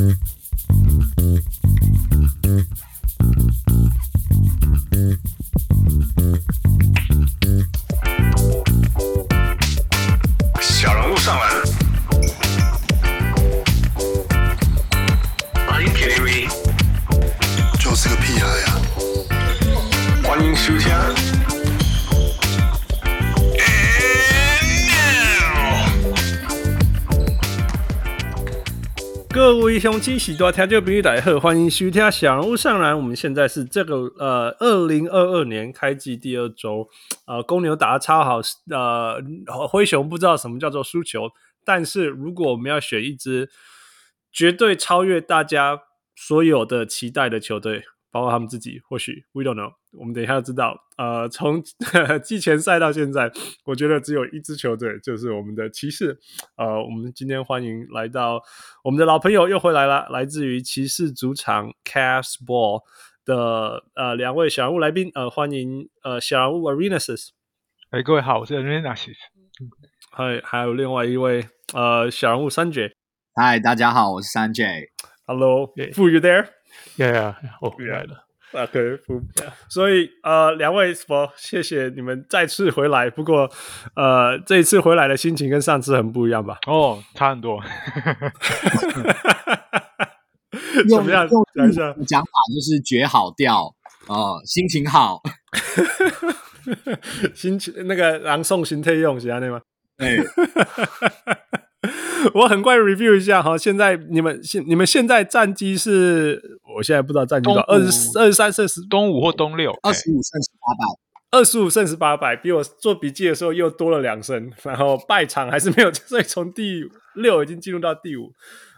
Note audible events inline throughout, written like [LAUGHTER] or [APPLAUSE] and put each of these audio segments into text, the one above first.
Mm-hmm. 惊，喜多听众朋友大家好，欢迎收听小人物上篮。我们现在是这个呃，二零二二年开季第二周，呃，公牛打得超好，呃，灰熊不知道什么叫做输球，但是如果我们要选一支绝对超越大家所有的期待的球队。包括他们自己，或许 we don't know，我们等一下就知道。呃，从 [LAUGHS] 季前赛到现在，我觉得只有一支球队，就是我们的骑士。呃，我们今天欢迎来到我们的老朋友又回来了，来自于骑士主场 Cavs Ball 的呃两位小人物来宾。呃，欢迎呃小人物 Arenasis。哎，各位好，我是 Arenasis。嗨，还有另外一位呃小人物 Sanjay。嗨，大家好，我是 Sanjay。Hello，Fu，you there？Yeah, yeah, 我回来了。OK，所以呃，两位什么？谢谢你们再次回来。不过呃，这一次回来的心情跟上次很不一样吧？哦，差很多。怎么样？讲一下讲法就是绝好调哦，心情好。[LAUGHS] 心情那个朗诵心态用是这样的吗？对。[LAUGHS] 我很快 review 一下哈，现在你们现你们现在战绩是，我现在不知道战绩多少，二十二十三胜十。东五或东六，二十五胜十八败，二十五胜十八败，比我做笔记的时候又多了两胜，[LAUGHS] 然后败场还是没有，所以从第六已经进入到第五，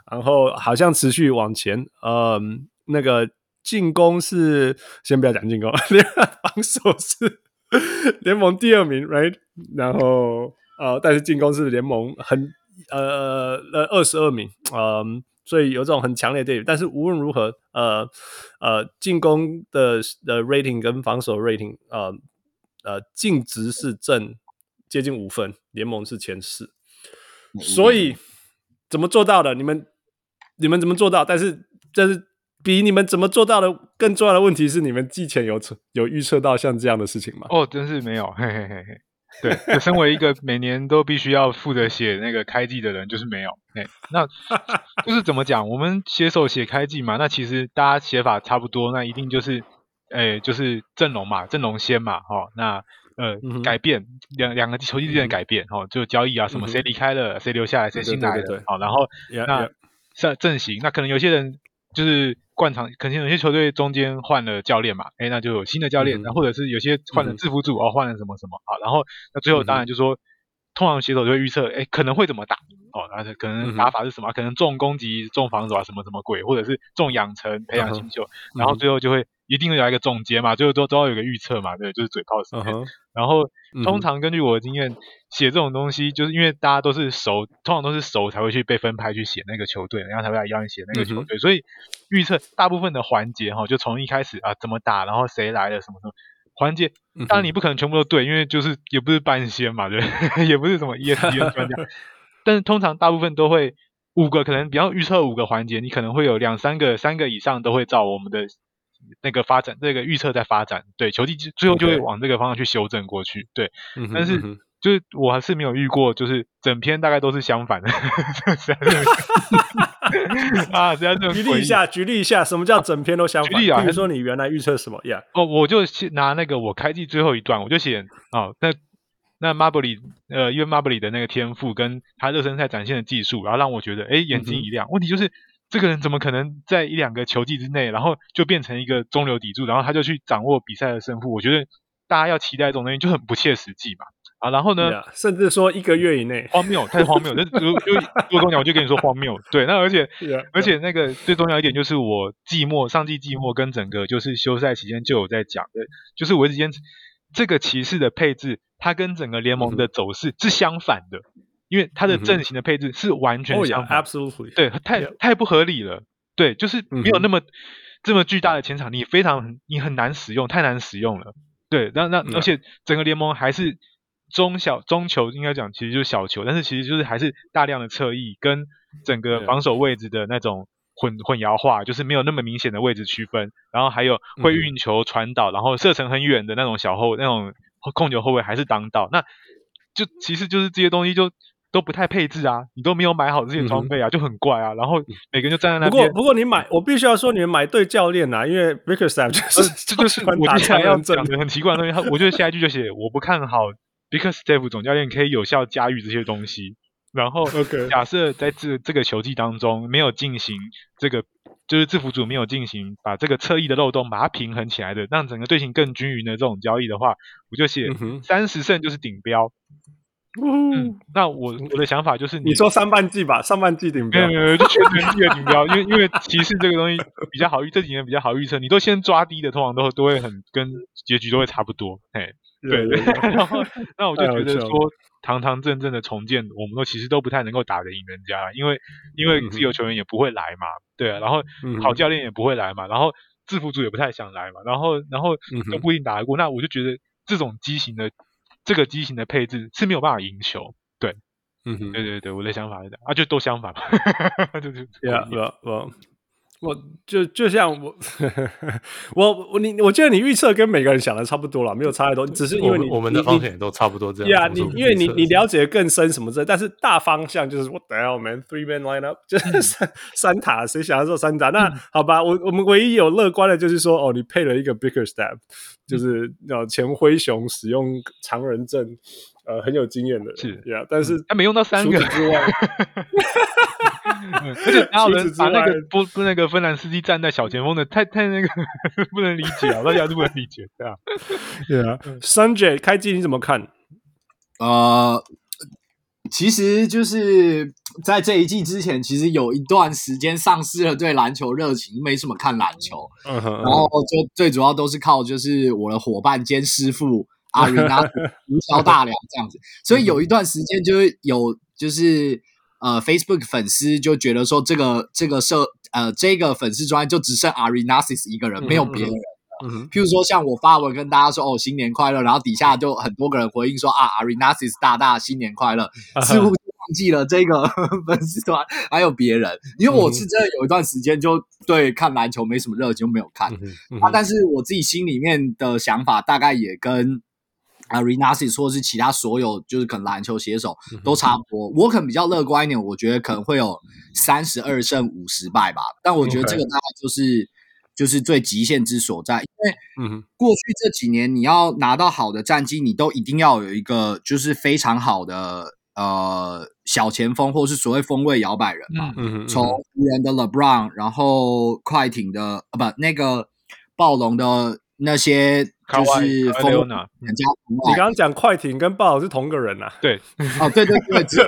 然后好像持续往前，嗯，那个进攻是先不要讲进攻，[LAUGHS] 防守是联盟第二名，right，然后呃，但是进攻是联盟很。呃呃，二十二名，嗯、呃，所以有这种很强烈的对比。但是无论如何，呃呃，进攻的的 rating 跟防守 rating，呃呃，净值是正接近五分，联盟是前四。所以怎么做到的？你们你们怎么做到？但是这是比你们怎么做到的更重要的问题是，你们季前有有预测到像这样的事情吗？哦，真是没有，嘿嘿嘿嘿。对，我身为一个每年都必须要负责写那个开季的人，就是没有。哎，那 [LAUGHS] 就是怎么讲？我们写手写开季嘛，那其实大家写法差不多，那一定就是，哎，就是阵容嘛，阵容先嘛，哈、哦。那呃，嗯、改变两两个球季之间的改变，哈、就交易啊什么，谁离开了，谁留下来，谁新来的，好，然后那阵阵型，那可能有些人就是。惯常可能有些球队中间换了教练嘛，哎，那就有新的教练，然后、或者是有些换了制服组、嗯、哦，换了什么什么好，然后那最后当然就说，嗯、通常写手就会预测，哎，可能会怎么打哦，然后可能打法是什么，嗯、可能重攻击、重防守啊，什么什么鬼，或者是重养成、培养新秀，嗯、然后最后就会。一定会有一个总结嘛，最后都都要有个预测嘛，对，就是嘴炮时间。Uh huh. 然后通常根据我的经验，写这种东西，就是因为大家都是熟，通常都是熟才会去被分派去写那个球队，然后才会来邀你写那个球队。Uh. 所以预测大部分的环节哈，就从一开始啊怎么打，然后谁来了什么什么环节，当然你不可能全部都对，因为就是也不是半仙嘛，对，[LAUGHS] 也不是什么 ESPN 专家。[LAUGHS] 但是通常大部分都会五个，可能比方预测五个环节，你可能会有两三个、三个以上都会照我们的。那个发展，那个预测在发展，对，球季最后就会往这个方向去修正过去，对。嗯、但是就是我还是没有遇过，就是整篇大概都是相反的。[LAUGHS] 啊，这样这举例一下，举例一下，什么叫整篇都相反？举例啊，比如说你原来预测什么呀？哦，我就拿那个我开季最后一段，我就写哦，那那马布里呃，因为马布里的那个天赋跟他热身赛展现的技术，然后让我觉得哎眼睛一亮。问题就是。这个人怎么可能在一两个球季之内，然后就变成一个中流砥柱，然后他就去掌握比赛的胜负？我觉得大家要期待这种东西就很不切实际嘛。啊，然后呢，yeah, 甚至说一个月以内，荒谬，太 [LAUGHS] 荒谬。就就就多重要，我就跟你说荒谬。对，那而且 [LAUGHS] yeah, 而且那个最重要一点就是我季末上季季末跟整个就是休赛期间就有在讲的，就是我一直坚持这个骑士的配置，它跟整个联盟的走势是相反的。因为他的阵型的配置是完全相反，absolutely，对，太太不合理了，对，就是没有那么这么巨大的前场，你非常你很难使用，太难使用了，对，那那而且整个联盟还是中小中球，应该讲其实就是小球，但是其实就是还是大量的侧翼跟整个防守位置的那种混混淆化，就是没有那么明显的位置区分。然后还有会运球传导，然后射程很远的那种小后那种控球后卫还是当道，那就其实就是这些东西就。都不太配置啊，你都没有买好这些装备啊，嗯、就很怪啊。然后每个人就站在那边。不过不过你买，我必须要说你们买对教练啊，因为 Bickerstaff 就是、呃、这就是我接下来要讲的很奇怪的东西。他我觉得下一句就写我不看好 Bickerstaff 总教练可以有效驾驭这些东西。然后假设在这这个球季当中没有进行这个，就是制服组没有进行把这个侧翼的漏洞把它平衡起来的，让整个队形更均匀的这种交易的话，我就写三十胜就是顶标。嗯，那我我的想法就是你，你说上半季吧，上半季顶标，没有没有，就全年季的顶标，因为因为骑士这个东西比较好预，这几年比较好预测，你都先抓低的，通常都都会很跟结局都会差不多，嘿，对对，[LAUGHS] 然后那我就觉得说，堂堂正正的重建，我们都其实都不太能够打得赢人家，因为因为自由球员也不会来嘛，对啊，然后好教练也不会来嘛，然后制服组也不太想来嘛，然后然后都不一定打得过，那我就觉得这种畸形的。这个机型的配置是没有办法赢球，对，嗯哼，对对对，我的想法是这样啊，就都相反嘛，[LAUGHS] 就是，yeah, well, well. 我就就像我我我你我觉得你预测跟每个人想的差不多了，没有差太多，只是因为你我们的方向也都差不多这样。对啊，你因为你你了解更深什么之类，但是大方向就是 What the hell man three man lineup [LAUGHS] 就是三三塔，谁想要做三塔？那好吧，我我们唯一有乐观的就是说，哦，你配了一个 Bickerstaff，就是要前灰熊使用常人阵，呃，很有经验的，是呀，但是他没用到三个之外。[LAUGHS] [LAUGHS] [LAUGHS] 而且还有人把那个不不那个芬兰斯基站在小前锋的，太太那个 [LAUGHS] 不能理解啊，大家都不能理解，对啊，[LAUGHS] 对啊。Sanjay 开机你怎么看？呃，其实就是在这一季之前，其实有一段时间丧失了对篮球热情，没什么看篮球，嗯哼，然后就最主要都是靠就是我的伙伴兼师傅阿云拿毒枭大梁这样子，所以有一段时间就是有就是。呃，Facebook 粉丝就觉得说这个这个社呃这个粉丝专就只剩 Ari Nasis 一个人，没有别人。嗯嗯、譬如说像我发文跟大家说哦新年快乐，然后底下就很多个人回应说啊 Ari Nasis 大大新年快乐，似乎 [LAUGHS] 就忘记了这个 [LAUGHS] 粉丝团还有别人。因为我是真的有一段时间就对看篮球没什么热情，就没有看。嗯嗯、啊，但是我自己心里面的想法大概也跟。Arenasis 或是其他所有就是可能篮球写手都差不多，我可能比较乐观一点，我觉得可能会有三十二胜五十败吧。但我觉得这个大概就是.就是最极限之所在，因为过去这几年你要拿到好的战绩，你都一定要有一个就是非常好的呃小前锋或是所谓锋位摇摆人嘛。从湖人的 LeBron，然后快艇的啊不那个暴龙的那些。就是风人家，你刚刚讲快艇跟暴龙是同个人呐、啊？对，哦，对对对，只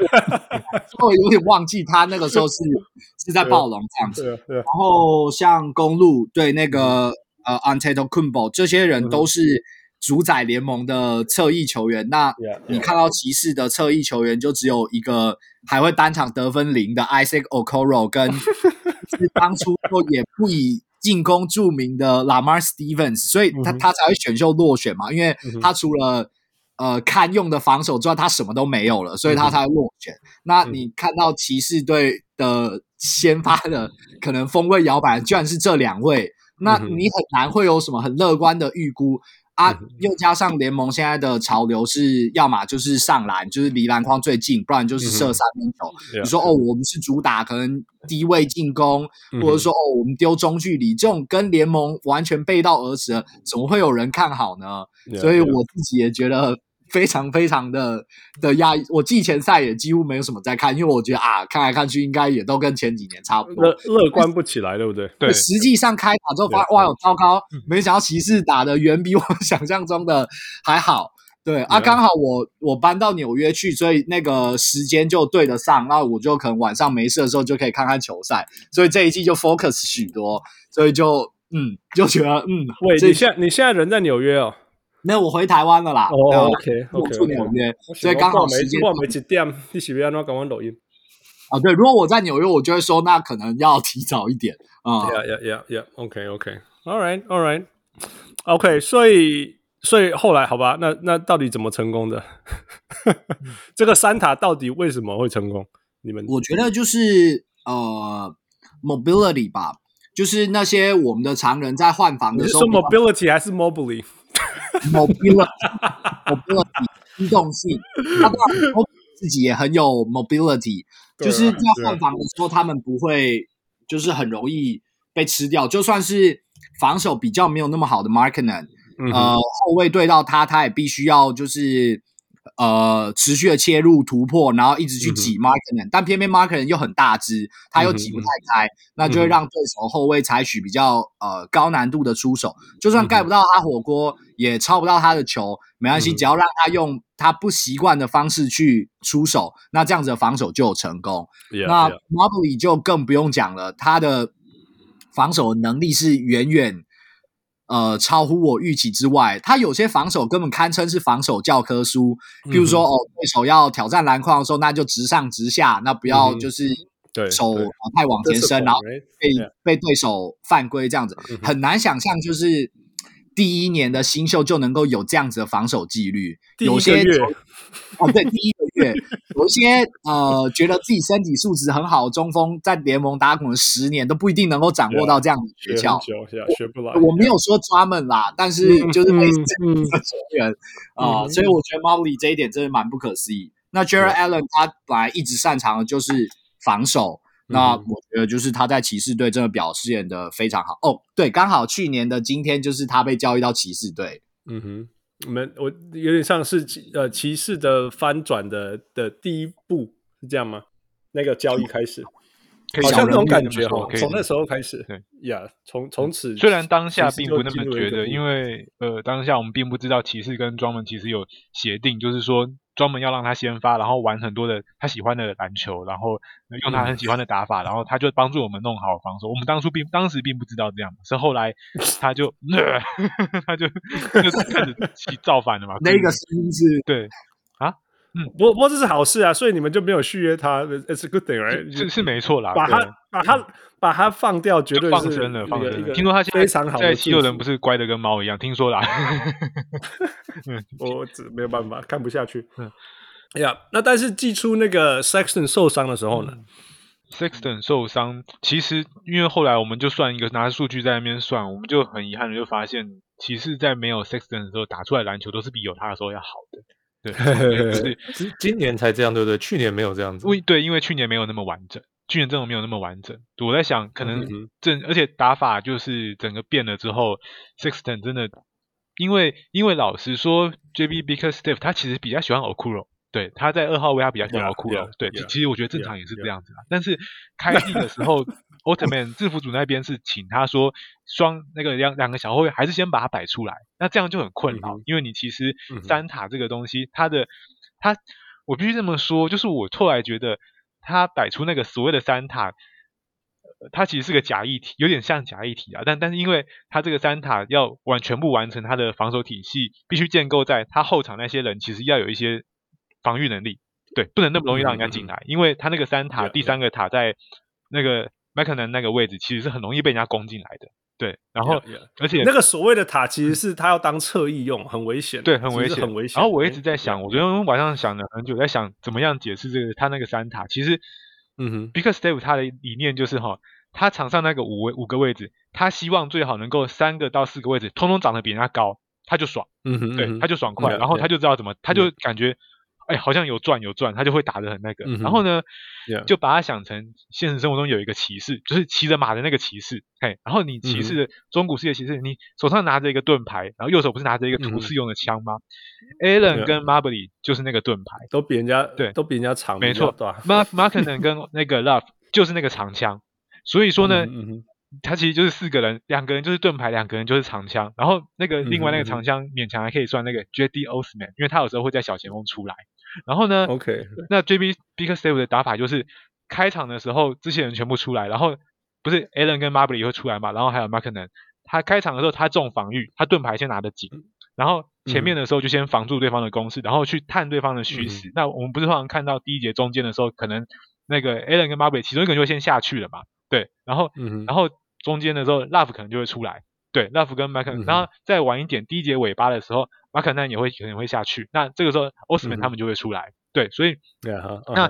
我 [LAUGHS] 有点忘记他那个时候是 [LAUGHS] 是在暴龙这样子。对对。然后像公路对那个呃 Antetokounmpo 这些人都是主宰联盟的侧翼球员。那你看到骑士的侧翼球员就只有一个还会单场得分零的 Isaac Okoro，跟 [LAUGHS] 是当初就也不以。进攻著名的 Lamar Stevens，所以他他才会选秀落选嘛，因为他除了呃堪用的防守之外，他什么都没有了，所以他才会落选。那你看到骑士队的先发的 [LAUGHS] 可能锋位摇摆，居然是这两位，那你很难会有什么很乐观的预估。啊，又加上联盟现在的潮流是，要么就是上篮，就是离篮筐最近，不然就是射三分球。嗯、你说哦，我们是主打可能低位进攻，嗯、或者说哦，我们丢中距离，这种跟联盟完全背道而驰，怎么会有人看好呢？嗯、所以我自己也觉得。非常非常的的压抑，我季前赛也几乎没有什么在看，因为我觉得啊，看来看去应该也都跟前几年差不多，乐乐观不起来，对不对？对，实际上开打之后发现哇，有糟糕，没想到骑士打的远比我想象中的还好。对啊，刚好我我搬到纽约去，所以那个时间就对得上，那我就可能晚上没事的时候就可以看看球赛，所以这一季就 focus 许多，所以就嗯就觉得嗯，喂，你现你现在人在纽约哦？没有，我回台湾了啦。哦、oh,，OK，我住纽约，所以刚好时间。我没几点，你是不是要赶快录音？啊，对，如果我在纽约，我就会说，那可能要提早一点啊。Yeah, yeah, yeah, yeah. OK, OK. All right, all right. OK，所以，所以后来好吧，那那到底怎么成功的？[LAUGHS] 这个三塔到底为什么会成功？你们？我觉得就是呃。mobility 吧，就是那些我们的常人在换房的时候，你是说 mobility 还是 mobility？mobility，mobility，机动性。他当然自己也很有 mobility，就是在换防的时候，他们不会就是很容易被吃掉，就算是防守比较没有那么好的 Markkanen，呃，后卫对到他，他也必须要就是。呃，持续的切入突破，然后一直去挤 Markkanen，、嗯、但偏偏 Markkanen 又很大只，他又挤不太开，嗯、那就会让对手后卫采取比较呃高难度的出手，就算盖不到他火锅，嗯、也抄不到他的球，没关系，只要让他用他不习惯的方式去出手，那这样子的防守就有成功。Yeah, 那 Mobley 就更不用讲了，他的防守能力是远远。呃，超乎我预期之外，他有些防守根本堪称是防守教科书。譬如说，嗯、哦，对手要挑战篮筐的时候，那就直上直下，那不要就是对手太往前伸，然后被被对手犯规这样子，嗯、很难想象就是。第一年的新秀就能够有这样子的防守纪律，有些哦，对，第一个月 [LAUGHS] 有一些呃，觉得自己身体素质很好的中锋，在联盟打滚十年都不一定能够掌握到这样的诀窍，学不来。我没有说专门啦，但是就是类似这样的球员啊，所以我觉得 Mobley 这一点真的蛮不可思议。那 Jarrett Allen 他本来一直擅长的就是防守。那我觉得就是他在骑士队真的表现的非常好哦。对，刚好去年的今天就是他被交易到骑士队。嗯哼，我们我有点像是呃骑士的翻转的的第一步是这样吗？那个交易开始，好像那种感觉哈，从那时候开始。对呀，从从此虽然当下并不那么觉得，因为呃当下我们并不知道骑士跟庄门其实有协定，就是说。专门要让他先发，然后玩很多的他喜欢的篮球，然后用他很喜欢的打法，嗯、然后他就帮助我们弄好防守。我们当初并当时并不知道这样，是后来 [LAUGHS] 他就 [LAUGHS] 他就 [LAUGHS] 就开始起造反了嘛。那个声音是对。嗯，不不过这是好事啊，所以你们就没有续约他，It's a good thing, right？是是没错啦，把他把他把他放掉，绝对是放生了，放生了。听说他现在非常好，在七六人不是乖的跟猫一样，听说啦。[LAUGHS] 我只没有办法看不下去。嗯，哎呀，那但是寄出那个 Sexton 受伤的时候呢？Sexton 受伤，其实因为后来我们就算一个拿数据在那边算，我们就很遗憾的就发现，其实，在没有 Sexton 的时候打出来篮球都是比有他的时候要好的。对，[LAUGHS] 是今今年才这样，对不对？去年没有这样子。对，因为去年没有那么完整，去年阵容没有那么完整。我在想，可能正，而且打法就是整个变了之后，Sixton 真的，因为因为老实说，JB Bickerstaff 他其实比较喜欢 Okuro。对，他在二号位，他比较喜欢奥库尔。对，其实我觉得正常也是这样子啦。但是开季的时候，奥特曼制服组那边是请他说双那个两两个小后卫还是先把它摆出来，那这样就很困扰，因为你其实三塔这个东西，他的他我必须这么说，就是我后来觉得他摆出那个所谓的三塔，他其实是个假议题，有点像假议题啊。但但是因为他这个三塔要完全部完成他的防守体系，必须建构在他后场那些人其实要有一些。防御能力，对，不能那么容易让人家进来，嗯、因为他那个三塔第三个塔在那个麦克南那个位置，其实是很容易被人家攻进来的。对，然后 yeah, yeah. 而且那个所谓的塔，其实是他要当侧翼用，很危险。对，很危险，很危险。然后我一直在想我昨天晚上想了很久，在想怎么样解释这个他那个三塔。其实，嗯哼，Bickerstaff 他的理念就是哈，他场上那个五位五个位置，他希望最好能够三个到四个位置，通通长得比人家高，他就爽。嗯哼，对，他就爽快，yeah, 然后他就知道怎么.他就感觉。哎，好像有赚有赚，他就会打得很那个。嗯、然后呢，yeah. 就把它想成现实生活中有一个骑士，就是骑着马的那个骑士。嘿，然后你骑士中古世界骑士，你手上拿着一个盾牌，然后右手不是拿着一个图示用的枪吗、嗯、？Allen 跟 Mobley 就是那个盾牌，都比人家对，都比人家长，没错。Mark Markkanen 跟那个 Love 就是那个长枪，所以说呢。他其实就是四个人，两个人就是盾牌，两个人就是长枪。然后那个另外那个长枪勉强还可以算那个 Jedi Osman，因为他有时候会在小前锋出来。然后呢，OK，那 JB Bickerstaff 的打法就是开场的时候这些人全部出来，然后不是 Allen 跟 Marble 也会出来嘛，然后还有 Markkanen。他开场的时候他重防御，他盾牌先拿得紧，然后前面的时候就先防住对方的攻势，然后去探对方的虚实。那我们不是通常看到第一节中间的时候，可能那个 Allen 跟 Marble 其中一个人就会先下去了嘛？对，然后，然后。中间的时候，Love 可能就会出来，对，Love 跟 Markkanen，然后再晚一点，第一节尾巴的时候，Markkanen 也会可能会下去，那这个时候 Osman 他们就会出来，嗯、对，所以，uh uh. 那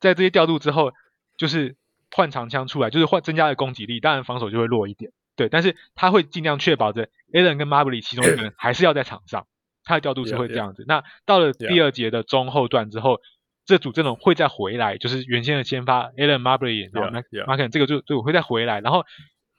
在这些调度之后，就是换长枪出来，就是换增加了攻击力，当然防守就会弱一点。对，但是他会尽量确保着 Allen 跟 Marbury 其中一个人 [CLEARS THROAT] 还是要在场上，他的调度是会这样子。那到了第二节的中后段之后.这组阵容会再回来，就是原先的先发 Allen Marbury，然后 Markkanen 这个就就会再回来，然后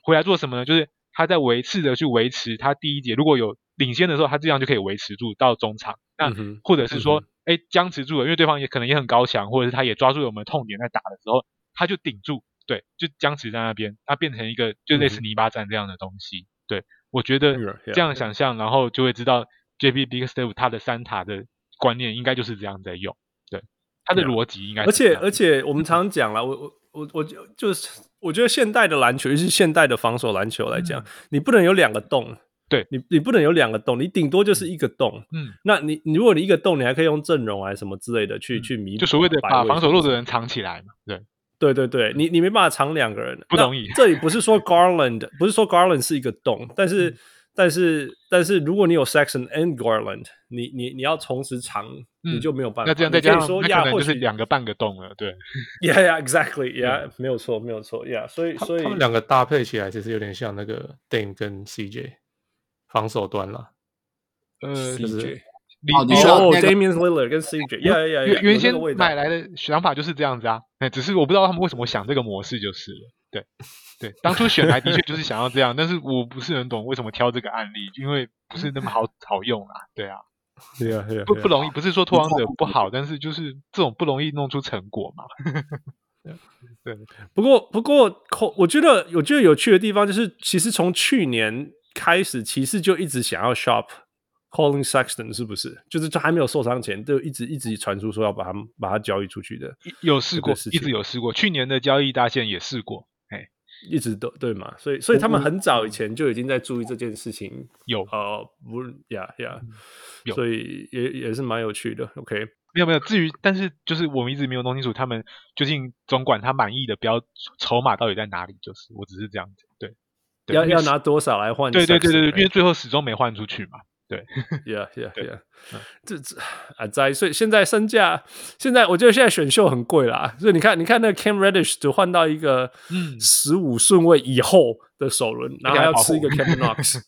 回来做什么呢？就是他在维持着去维持他第一节如果有领先的时候，他这样就可以维持住到中场。那、mm -hmm. 或者是说，哎、mm -hmm.，僵持住了，因为对方也可能也很高强，或者是他也抓住了我们的痛点在打的时候，他就顶住。对，就僵持在那边，它变成一个就类似泥巴战这样的东西。嗯、对，我觉得这样想象，然后就会知道 JB Biggerstaff 他的三塔的观念应该就是这样在用。对，他的逻辑应该。而且而且我们常常讲了，我我我我就就是我觉得现代的篮球，尤其是现代的防守篮球来讲，嗯、你不能有两个洞。对你，你不能有两个洞，你顶多就是一个洞。嗯，那你你如果你一个洞，你还可以用阵容啊什么之类的去、嗯、去弥补，就所谓的把防守弱的人藏起来嘛。对。对对对，你你没办法藏两个人，不容易。这里不是说 Garland，不是说 Garland 是一个洞，但是、嗯、但是但是如果你有 Sexton and Garland，你你你要同时长、嗯，你就没有办法。那这样再加上说呀，或者是两个半个洞了，对。[LAUGHS] Yeah, yeah, exactly, yeah，、嗯、没有错，没有错，Yeah，所以所以他们两个搭配起来其实有点像那个 Dame 跟 CJ 防守端了，呃，就是。CJ 哦，你说、oh, Damian Lillard 跟 CJ，原、yeah, yeah, yeah, 原先买来的想法就是这样子啊，哎，只是我不知道他们为什么想这个模式就是了。对，对，当初选来的确就是想要这样，但是我不是很懂为什么挑这个案例，因为不是那么好好用啊。对啊，[LAUGHS] 对啊，对啊，不不容易，不是说拓荒者不好，但是就是这种不容易弄出成果嘛。[LAUGHS] 对，不过不过，我觉得我觉得有趣的地方就是，其实从去年开始，骑士就一直想要 shop。Collin Sexton 是不是？就是他还没有受伤前，就一直一直传出说要把他把他交易出去的。有试过，一直有试过。去年的交易大线也试过，哎，一直都对嘛。所以，所以他们很早以前就已经在注意这件事情。有呃，不呀呀，有，所以也也是蛮有趣的。OK，没有没有。至于，但是就是我们一直没有弄清楚他们究竟总管他满意的标筹码到底在哪里。就是我只是这样子，对，对要要拿多少来换？对对对对对，因为最后始终没换出去嘛。[LAUGHS] [LAUGHS] 对，Yeah Yeah Yeah，这这啊在，所以现在身价，现在我觉得现在选秀很贵啦。所以你看，你看那个 Cam Reddish 就换到一个嗯十五顺位以后的首轮，嗯、然后还要吃一个 Cam Knox，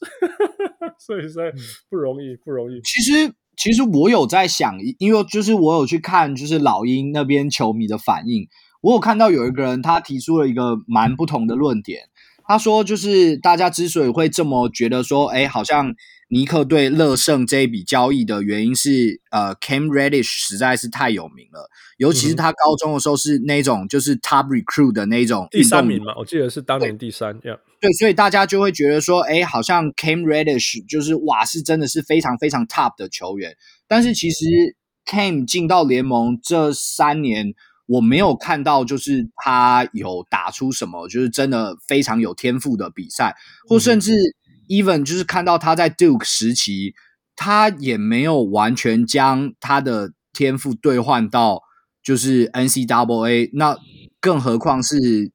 [LAUGHS] 所以实在不容易，不容易。其实其实我有在想，因为就是我有去看，就是老鹰那边球迷的反应，我有看到有一个人他提出了一个蛮不同的论点，他说就是大家之所以会这么觉得说，哎，好像。尼克对乐圣这一笔交易的原因是，呃，Cam Reddish 实在是太有名了，尤其是他高中的时候是那种就是 Top Recruit 的那种第三名嘛，我记得是当年第三，对所以大家就会觉得说，哎，好像 Cam Reddish 就是哇，是真的是非常非常 Top 的球员，但是其实 Cam 进到联盟这三年，我没有看到就是他有打出什么就是真的非常有天赋的比赛，或甚至。Even 就是看到他在 Duke 时期，他也没有完全将他的天赋兑换到就是 NCAA，那更何况是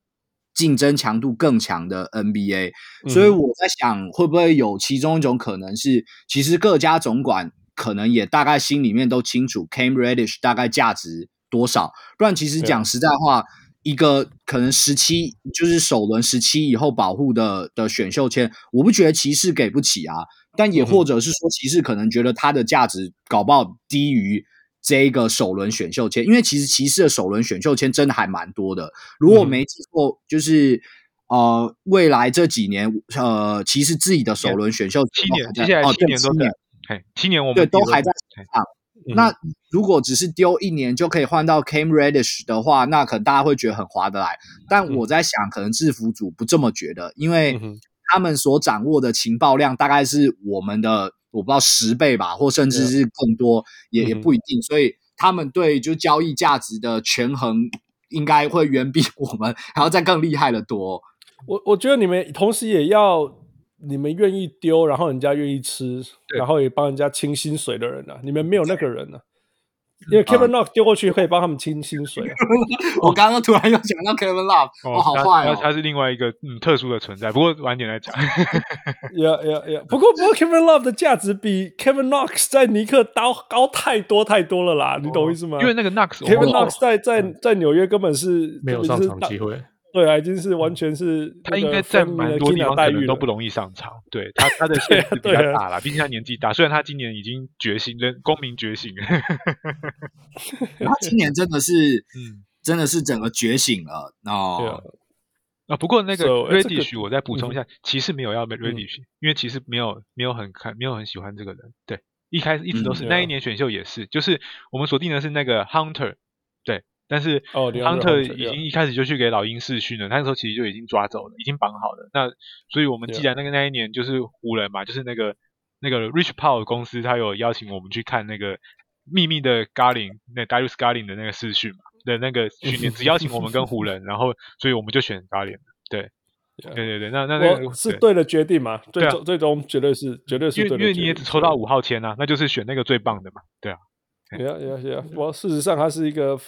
竞争强度更强的 NBA。所以我在想，会不会有其中一种可能是，其实各家总管可能也大概心里面都清楚 Cam Reddish 大概价值多少，不然其实讲实在话。一个可能十七就是首轮十七以后保护的的选秀签，我不觉得骑士给不起啊，但也或者是说骑士可能觉得它的价值搞不好低于这一个首轮选秀签，因为其实骑士的首轮选秀签真的还蛮多的。如果我没记错，就是呃未来这几年呃骑士自己的首轮选秀七年，接下来七年都在，七年我们对都还在场。那如果只是丢一年就可以换到 Cam Reddish 的话，那可能大家会觉得很划得来。但我在想，可能制服组不这么觉得，因为他们所掌握的情报量大概是我们的，我不知道十倍吧，或甚至是更多，也也不一定。所以他们对就交易价值的权衡，应该会远比我们还要再更厉害的多。我我觉得你们同时也要。你们愿意丢，然后人家愿意吃，然后也帮人家清薪水的人啊，你们没有那个人啊，因为 Kevin Love 丢过去可以帮他们清薪水。啊。[LAUGHS] 我刚刚突然又想到 Kevin Love，哦，好坏哦，他是另外一个嗯特殊的存在。不过晚点来讲。呀呀呀！不过不过 Kevin Love 的价值比 Kevin Knox 在尼克高高太多太多了啦，哦，你懂我意思吗？因为那个 Knox，Kevin Knox 在在在纽约根本是没有上场机会。对啊，已经是完全是他应该在蛮多地方可能都不容易上场。对他他的限制比较大了，毕竟他年纪大。虽然他今年已经觉醒，人公民觉醒。他今年真的是，[LAUGHS] 嗯，真的是整个觉醒了哦。啊，不过那个 Reddish 我再补充一下，[LAUGHS] 其实没有要 Reddish，因为其实没有没有很看，没有很喜欢这个人。对，一开始一直都是那一年选秀也是，就是我们锁定的是那个 Hunter。但是，Hunter 已经一开始就去给老鹰试训了，他那时候其实就已经抓走了，已经绑好了。那所以我们既然那个那一年就是湖人嘛，就是那个那个 Rich Paul 公司，他有邀请我们去看那个秘密的 Garland，那 Darius Garland 的那个试训嘛的那个训练，[LAUGHS] 只邀请我们跟湖人，然后所以我们就选 Garland。对，对对对，那那那个是对的决定嘛？最终最终绝对是绝对是对的，因为你也只抽到五号签啊，那就是选那个最棒的嘛。对啊，对啊，对啊，对啊。我事实上他是一个。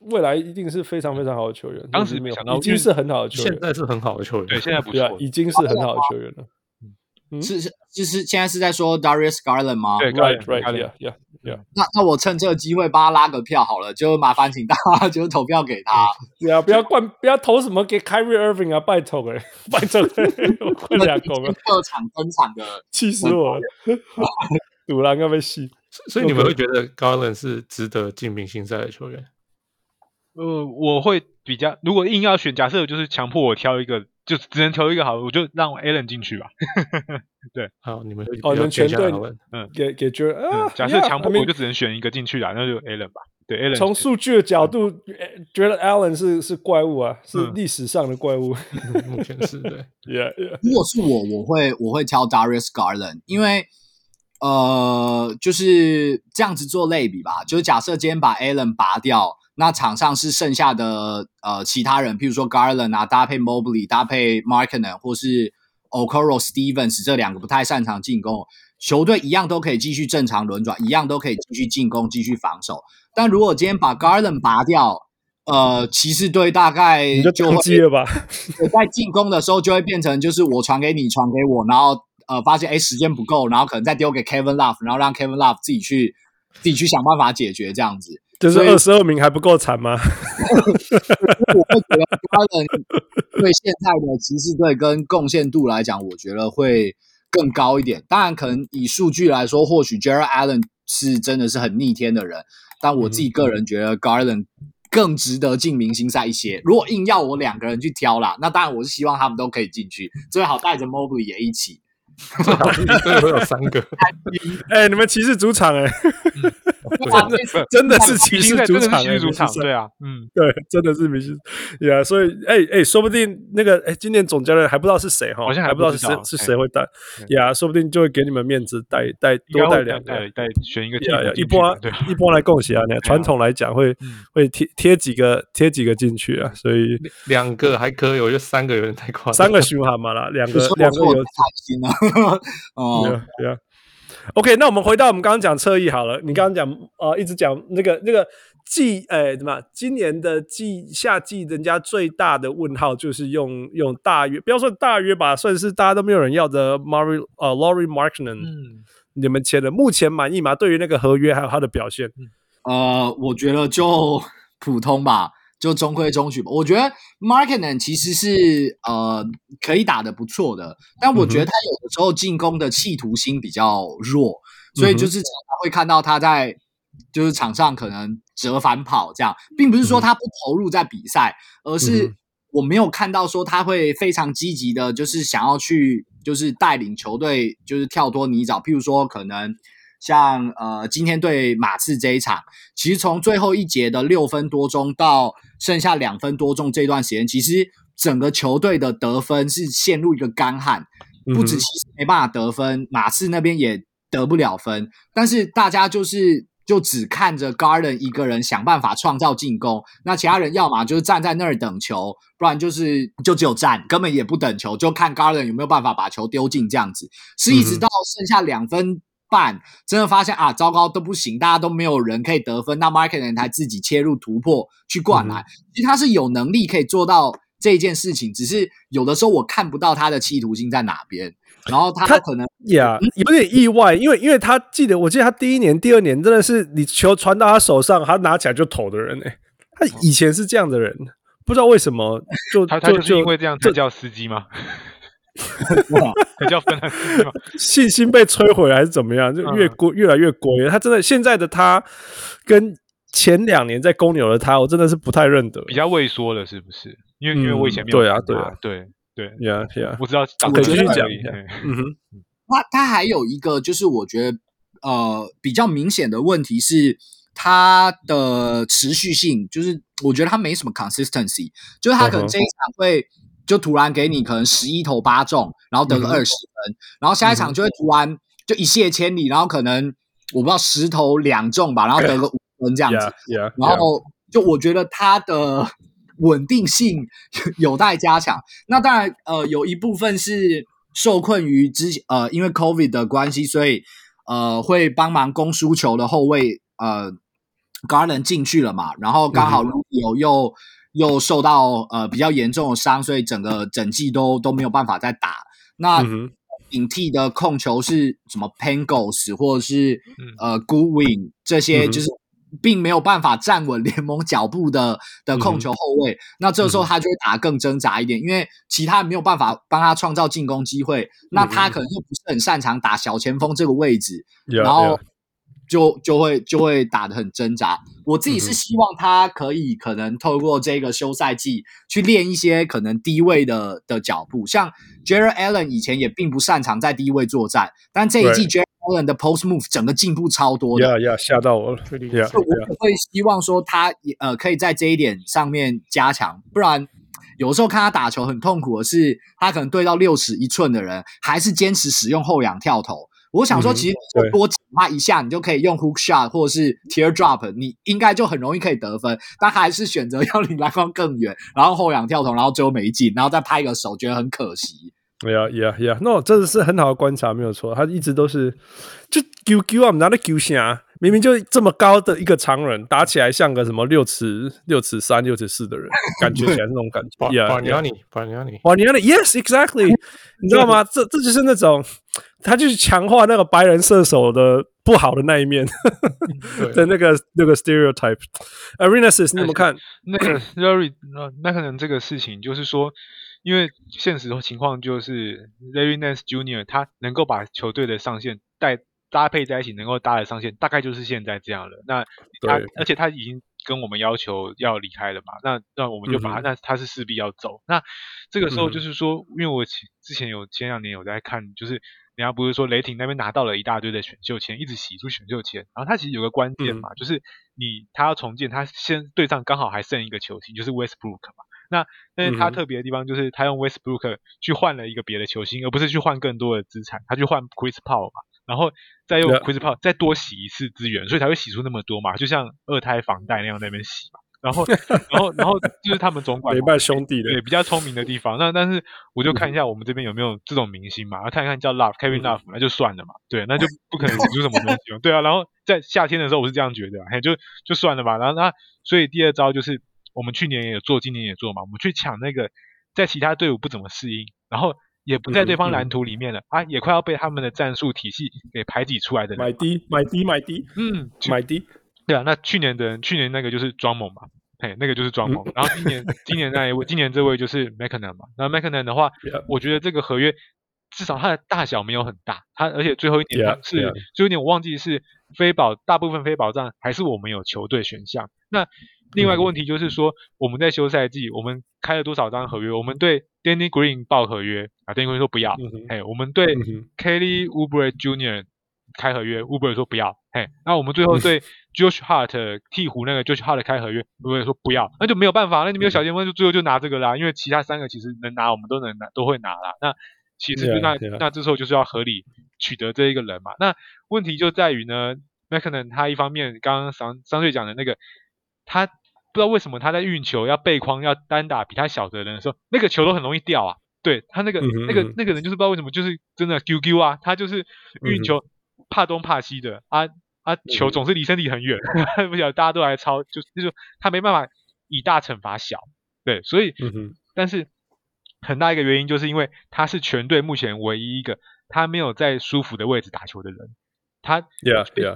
未来一定是非常非常好的球员，当时没有想到，已经是很好的球员，现在是很好的球员，对，现在不 [LAUGHS] 错，已经是很好的球员了。嗯，是是，就是现在是在说 Darius Garland 吗？对，Right，Right，Yeah，Yeah，Yeah。那那我趁这个机会帮他拉个票好了，就麻烦请大家 [LAUGHS] 就投票给他。对啊，不要灌，不要投什么给 Kyrie Irving 啊，拜托哎，拜托，[LAUGHS] 快两口了。客场登场的，气死我了，赌篮要被洗。所以你们会觉得 Garland 是值得进明星赛的球员？呃，我会比较，如果硬要选，假设就是强迫我挑一个，就只能挑一个好，我就让 Allen 进去吧。[LAUGHS] 对，好，你们哦，你们全队，嗯，给给 J，假设强迫我就只能选一个进去啦，那就 Allen 吧。对，Allen。从数据的角度，觉得 Allen 是是怪物啊，是历史上的怪物，[LAUGHS] 目前是对。[LAUGHS] Yeah，如果是我，我会我会挑 Darius Garland，因为呃，就是这样子做类比吧，就是假设今天把 Allen 拔掉。那场上是剩下的呃其他人，譬如说 Garland 啊，搭配 Mobley，搭配 Markkanen 或是 Okoro Stevens 这两个不太擅长进攻，球队一样都可以继续正常轮转，一样都可以继续进攻，继续防守。但如果今天把 Garland 拔掉，呃，骑士队大概就会了吧？[LAUGHS] 在进攻的时候就会变成就是我传给你，传给我，然后呃发现哎时间不够，然后可能再丢给 Kevin Love，然后让 Kevin Love 自己去自己去想办法解决这样子。就是二十二名还不够惨吗？我会觉得他人对现在的骑士队跟贡献度来讲，我觉得会更高一点。当然，可能以数据来说，或许 Jarrett Allen 是真的是很逆天的人，但我自己个人觉得 Garland 更值得进明星赛一些。如果硬要我两个人去挑啦，那当然我是希望他们都可以进去，最好带着 Mobley 也一起。最好有三个。[LAUGHS] 哎，你们骑士主场哎、[LAUGHS] 真的是骑士主场，主场对啊，[LAUGHS] 嗯，对，[LAUGHS] 真的是明星，呀，所以，哎哎，说不定那个，哎，今年总教练还不知道是谁哈，好像还不知道是谁是谁会带，呀，说不定就会给你们面子，带带多带两个，带选一个，一波一波来恭喜啊！传统来讲会会贴贴几个贴几个进去啊，所以两个还可以，我觉得三个有点太夸张，三个循环嘛啦，两个两个有心啊，哦，对啊。OK，那我们回到我们刚刚讲侧翼好了。你刚刚讲呃，一直讲那个那个季，哎，怎么？今年的季夏季，人家最大的问号就是用用大约，不要说大约吧，算是大家都没有人要的 Murray 呃 Lauri Markkanen，嗯，你们签的目前满意吗？对于那个合约还有他的表现，呃，我觉得就普通吧。就中规中矩吧，我觉得 Markkanen 其实是呃可以打得不错的，但我觉得他有的时候进攻的企图心比较弱，所以就是常常会看到他在就是场上可能折返跑这样，并不是说他不投入在比赛，而是我没有看到说他会非常积极的，就是想要去就是带领球队就是跳脱泥沼，譬如说可能。像呃，今天对马刺这一场，其实从最后一节的六分多钟到剩下两分多钟这段时间，其实整个球队的得分是陷入一个干旱，不止骑士没办法得分，马刺那边也得不了分，但是大家就是就只看着 Garland 一个人想办法创造进攻，那其他人要么就是站在那儿等球，不然就是就只有站，根本也不等球，就看 Garland 有没有办法把球丢进这样子，是一直到剩下两分。半真的发现啊，糟糕都不行，大家都没有人可以得分。那 Markkanen 他自己切入突破去灌篮，其实他是有能力可以做到这件事情，只是有的时候我看不到他的企图心在哪边。然后他可能呀有点意外，因为因为他记得，我记得他第一年、第二年真的是你球传到他手上，他拿起来就投的人哎，他以前是这样的人。不知道为什么就他他就是因为这样才叫司机吗？才叫芬兰司机吗？信心被摧毁还是怎么样？就越龟越来越龟。他真的现在的他跟前两年在公牛的他，我真的是不太认得，比较畏缩了，是不是？因为因为我以前没有对啊对啊对对呀呀，我知道，可以继续讲一下。嗯哼，他他还有一个就是我觉得呃比较明显的问题是。他的持续性就是，我觉得他没什么 consistency，就是他可能这一场会就突然给你可能十一投八中，然后得个二十分，然后下一场就会突然就一泻千里，然后可能我不知道十投两中吧，然后得个五分这样子，[LAUGHS] 然后就我觉得他的稳定性有待加强。那当然，呃，有一部分是受困于之前呃因为 COVID 的关系，所以呃会帮忙攻输球的后卫。呃，Garland 进去了嘛，然后刚好 Rubio 又、嗯、又受到呃比较严重的伤，所以整个整季都都没有办法再打。那顶替的控球是什么？Pangos 或者是、嗯、呃 Goodwin 这些，就是并没有办法站稳联盟脚步的的控球后卫。嗯、那这个时候他就会打更挣扎一点，因为其他人没有办法帮他创造进攻机会，那他可能又不是很擅长打小前锋这个位置，嗯、然后。就就会就会打得很挣扎。我自己是希望他可以可能透过这个休赛季去练一些可能低位的的脚步，像 Jarrett Allen 以前也并不擅长在低位作战，但这一季 Jarrett Allen 的 Post Move 整个进步超多的。呀呀，吓到我了。Yeah, 我会希望说他呃可以在这一点上面加强，不然有时候看他打球很痛苦的是，他可能对到六尺一寸的人，还是坚持使用后仰跳投。我想说，其实多挤他一下，你就可以用 hook shot 或者是 teardrop，你应该就很容易可以得分。但还是选择要离篮筐更远，然后后仰跳投，然后最后没进，然后再拍一个手，觉得很可惜。对呀呀呀，no，这是很好的观察，没有错。他一直都是就丢丢啊，拿来丢下，明明就这么高的一个常人，打起来像个什么六尺六尺三、六尺四的人，[LAUGHS] 感觉起来那种感觉。巴尼亚尼，巴尼亚尼，巴尼亚尼，Yes，exactly，[LAUGHS] 你知道吗？这这就是那种。他就是强化那个白人射手的不好的那一面的那个那个 stereotype。Arenas，你怎么看？那个 Larry，那那可能这个事情就是说，因为现实的情况就是 Larry Nance Jr. 他能够把球队的上限带搭配在一起，能够搭的上限大概就是现在这样了。那他而且他已经跟我们要求要离开了嘛？那那我们就把他，嗯、那他是势必要走。那这个时候就是说，嗯、因为我前之前有前两年有在看，就是。人家不是说雷霆那边拿到了一大堆的选秀签，一直洗出选秀签，然后他其实有个关键嘛，嗯、就是你他要重建，他先对上刚好还剩一个球星，就是 Westbrook 嘛。那但是他特别的地方就是他用 Westbrook 去换了一个别的球星，而不是去换更多的资产，他去换 Chris Paul 嘛，然后再用 Chris Paul 再多洗一次资源，所以才会洗出那么多嘛，就像二胎房贷那样在那边洗嘛。然后，[LAUGHS] 然后，然后就是他们总管陪伴兄弟的，对，比较聪明的地方。那但是我就看一下我们这边有没有这种明星嘛，然后看一看叫 Love Kevin Love，那就算了嘛，对，那就不可能洗出什么东西嘛，对啊。然后在夏天的时候我是这样觉得，嘿，就就算了吧。然后那所以第二招就是我们去年也做，今年也做嘛，我们去抢那个在其他队伍不怎么适应，然后也不在对方蓝图里面了啊，也快要被他们的战术体系给排挤出来的人。买低，买低，买低，嗯，买低。对啊，那去年的人，去年那个就是庄猛嘛，嘿，那个就是庄猛。然后今年，今年那一位，今年这位就是嘛。那 Markkanen 的话 [LAUGHS]. 我觉得这个合约至少它的大小没有很大，它而且最后一年是 Yeah. Yeah. 最后一年我忘记是非保，大部分非保障还是我们有球队选项。那另外一个问题就是说，mm hmm. 我们在休赛季我们开了多少张合约？我们对 Danny Green 报合约啊，Danny Green 说不要。Mm hmm. 嘿，我们对 Kelly Oubre Jr. 开合约，Oubre 说不要，嘿，那我们最后对 [LAUGHS] Josh Hart 鹈鹕那个 Josh Hart 开合约，Oubre 说不要，那就没有办法，那你没有小前锋就最后就拿这个啦，因为其他三个其实能拿，我们都能拿，都会拿啦。那其实就那 yeah, yeah. 那这时候就是要合理取得这一个人嘛。那问题就在于呢，Markkanen 他一方面刚刚商商队讲的那个，他不知道为什么他在运球要背框要单打比他小的人的时候，那个球都很容易掉啊。对他那个、那个那个人就是不知道为什么就是真的 QQ 啊，他就是运球。嗯怕东怕西的啊啊！球总是离身体很远，[LAUGHS] 不晓得大家都来抄，就就是他没办法以大惩罚小，对，所以，但是很大一个原因就是因为他是全队目前唯一一个他没有在舒服的位置打球的人，他.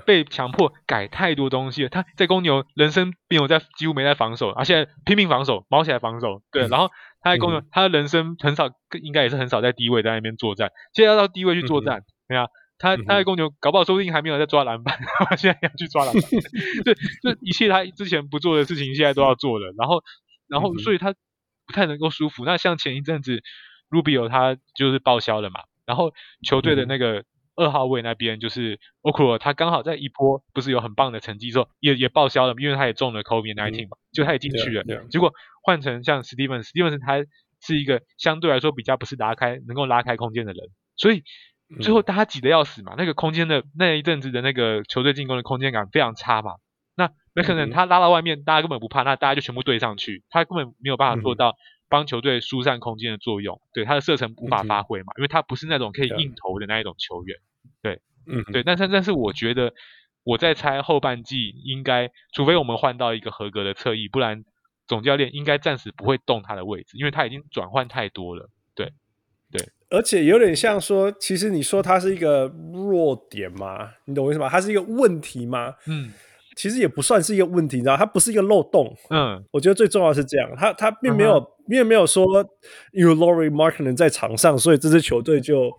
被强迫改太多东西了。他在公牛人生没有在几乎没在防守，而、啊、现在拼命防守，毛起来防守。对，然后他在公牛，嗯、他的人生很少，应该也是很少在低位在那边作战。现在要到低位去作战，对、嗯、啊，他他在公牛搞不好说不定还没有在抓篮板，[LAUGHS] 现在要去抓篮板。[LAUGHS] 对，就一切他之前不做的事情，现在都要做了。然后，然后，所以他不太能够舒服。那像前一阵子，Rubio 他就是报销了嘛，然后球队的那个。嗯二号位那边就是 OKURO，他刚好在一波不是有很棒的成绩之后，也也报销了，因为他也中了 COVID-19 嘛，就他也进去了。结果换成像 Steven，Steven 他是一个相对来说比较不是拉开能够拉开空间的人，所以最后大家挤得要死嘛，那个空间的那一阵子的那个球队进攻的空间感非常差嘛。那那可能他拉到外面，大家根本不怕，那大家就全部对上去，他根本没有办法做到帮球队疏散空间的作用，对他的射程无法发挥嘛，因为他不是那种可以硬投的那一种球员。对，嗯，对，但是但是我觉得我在猜后半季应该，除非我们换到一个合格的侧翼，不然总教练应该暂时不会动他的位置，因为他已经转换太多了。对，对，而且有点像说，其实你说他是一个弱点吗？你懂我意思吗？他是一个问题吗？嗯，其实也不算是一个问题，你知道，它不是一个漏洞。嗯，我觉得最重要的是这样，他他并没有、嗯、并没有说因为 Lauri Markkanen 在场上，所以这支球队就。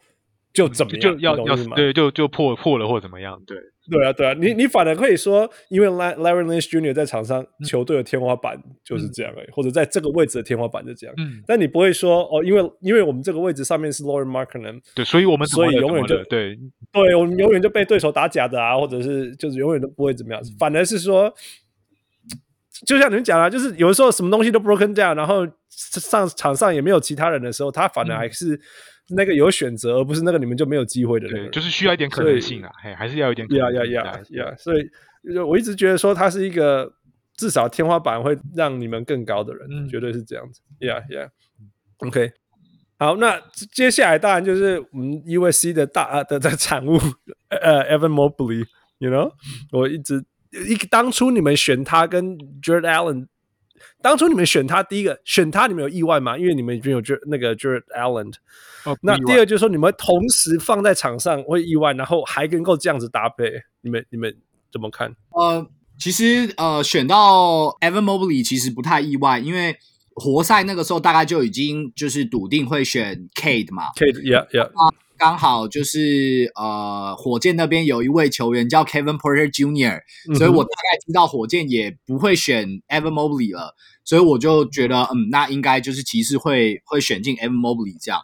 就怎么样就要要对就就破破了或怎么样对对啊对啊你你反而可以说因为 Larry Nance Jr. 在场上、嗯、球队的天花板就是这样而已、嗯、或者在这个位置的天花板就这样嗯。但你不会说哦因为因为我们这个位置上面是 Lauri Markkanen 对所以我们所以永远就对。对我们永远就被对手打假的啊或者是就是永远都不会怎么样、嗯、反而是说就像你们讲啊就是有的时候什么东西都 broken down 然后上场上也没有其他人的时候他反而还是、嗯那个有选择，而不是那个你们就没有机会的人。对，就是需要一点可能性啊，嘿，还是要一点可能性。呀呀呀呀！所以，我一直觉得说他是一个至少天花板会让你们更高的人，嗯、绝对是这样子。呀呀，OK。好，那接下来当然就是我们 USC 的大的的产物，呃，Evan Mobley，you know，我一直一当初你们选他跟 Jarrett Allen。当初你们选他，第一个选他，你们有意外吗？因为你们已经有那个 Jarrett Allen。哦，那第二就是说，你们同时放在场上会意外，然后还能够这样子搭配，你们你们怎么看？呃，其实呃，选到 Evan Mobley 其实不太意外，因为活塞那个时候大概就已经就是笃定会选 Kade 嘛。，Kade，yeah yeah，。刚好就是呃，火箭那边有一位球员叫 Kevin Porter Jr.，、嗯、所以我大概知道火箭也不会选 Evan Mobley 了，所以我就觉得，嗯，那应该就是骑士会会选进 Evan Mobley 这样。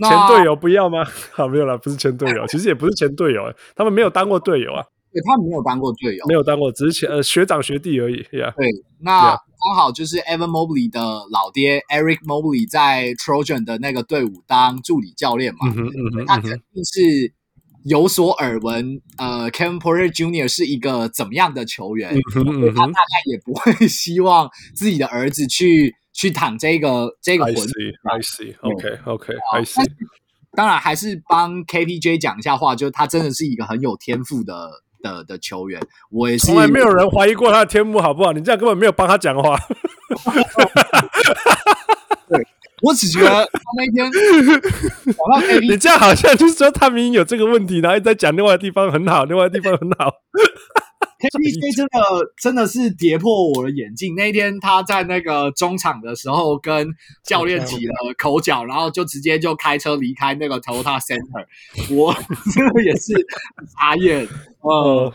前队友不要吗？好，[LAUGHS] 没有啦，不是前队友，其实也不是前队友，他们没有当过队友啊。对，他没有当过队友，没有当过，只是前呃学长学弟而已。Yeah. 对，那刚好就是 Evan Mobley 的老爹 Eric Mobley 在 Trojan 的那个队伍当助理教练嘛，嗯嗯、他肯定是有所耳闻。呃，Kevin Porter Jr. 是一个怎么样的球员？嗯嗯、他大概也不会希望自己的儿子去去躺这个这个浑水。I see, OK, OK, I see. 当然还是帮 KPJ 讲一下话，就是他真的是一个很有天赋的。的的球员，我也是从来没有人怀疑过他的天赋，好不好？你这样根本没有帮他讲话。[LAUGHS] 对，我只觉得他那天你这样好像就是说他明明有这个问题，然后在讲另外的地方很好，另外的地方很好。KPJ 真的真的是跌破我的眼镜。那一天他在那个中场的时候跟教练起了口角，然后就直接就开车离开那个 Toyota Center。我 [LAUGHS] 真的也是傻眼。呃，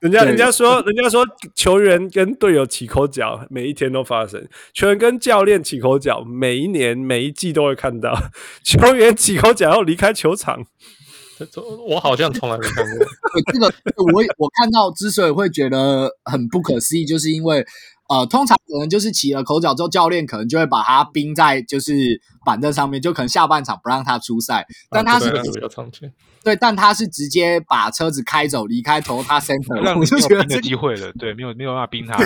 人家人家说人家说球员跟队友起口角，每一天都发生；球员跟教练起口角，每一年每一季都会看到。[LAUGHS] 球员起口角要离开球场。我好像从来没看过。[LAUGHS] 这个我我看到之所以会觉得很不可思议，就是因为呃，通常可能就是起了口角之后，教练可能就会把他冰在就是板凳上面，就可能下半场不让他出赛。但他是、啊、比较常见。对，但他是直接把车子开走，离开 Toyota Center，我就觉得这机会了。对，没有没有办法冰他。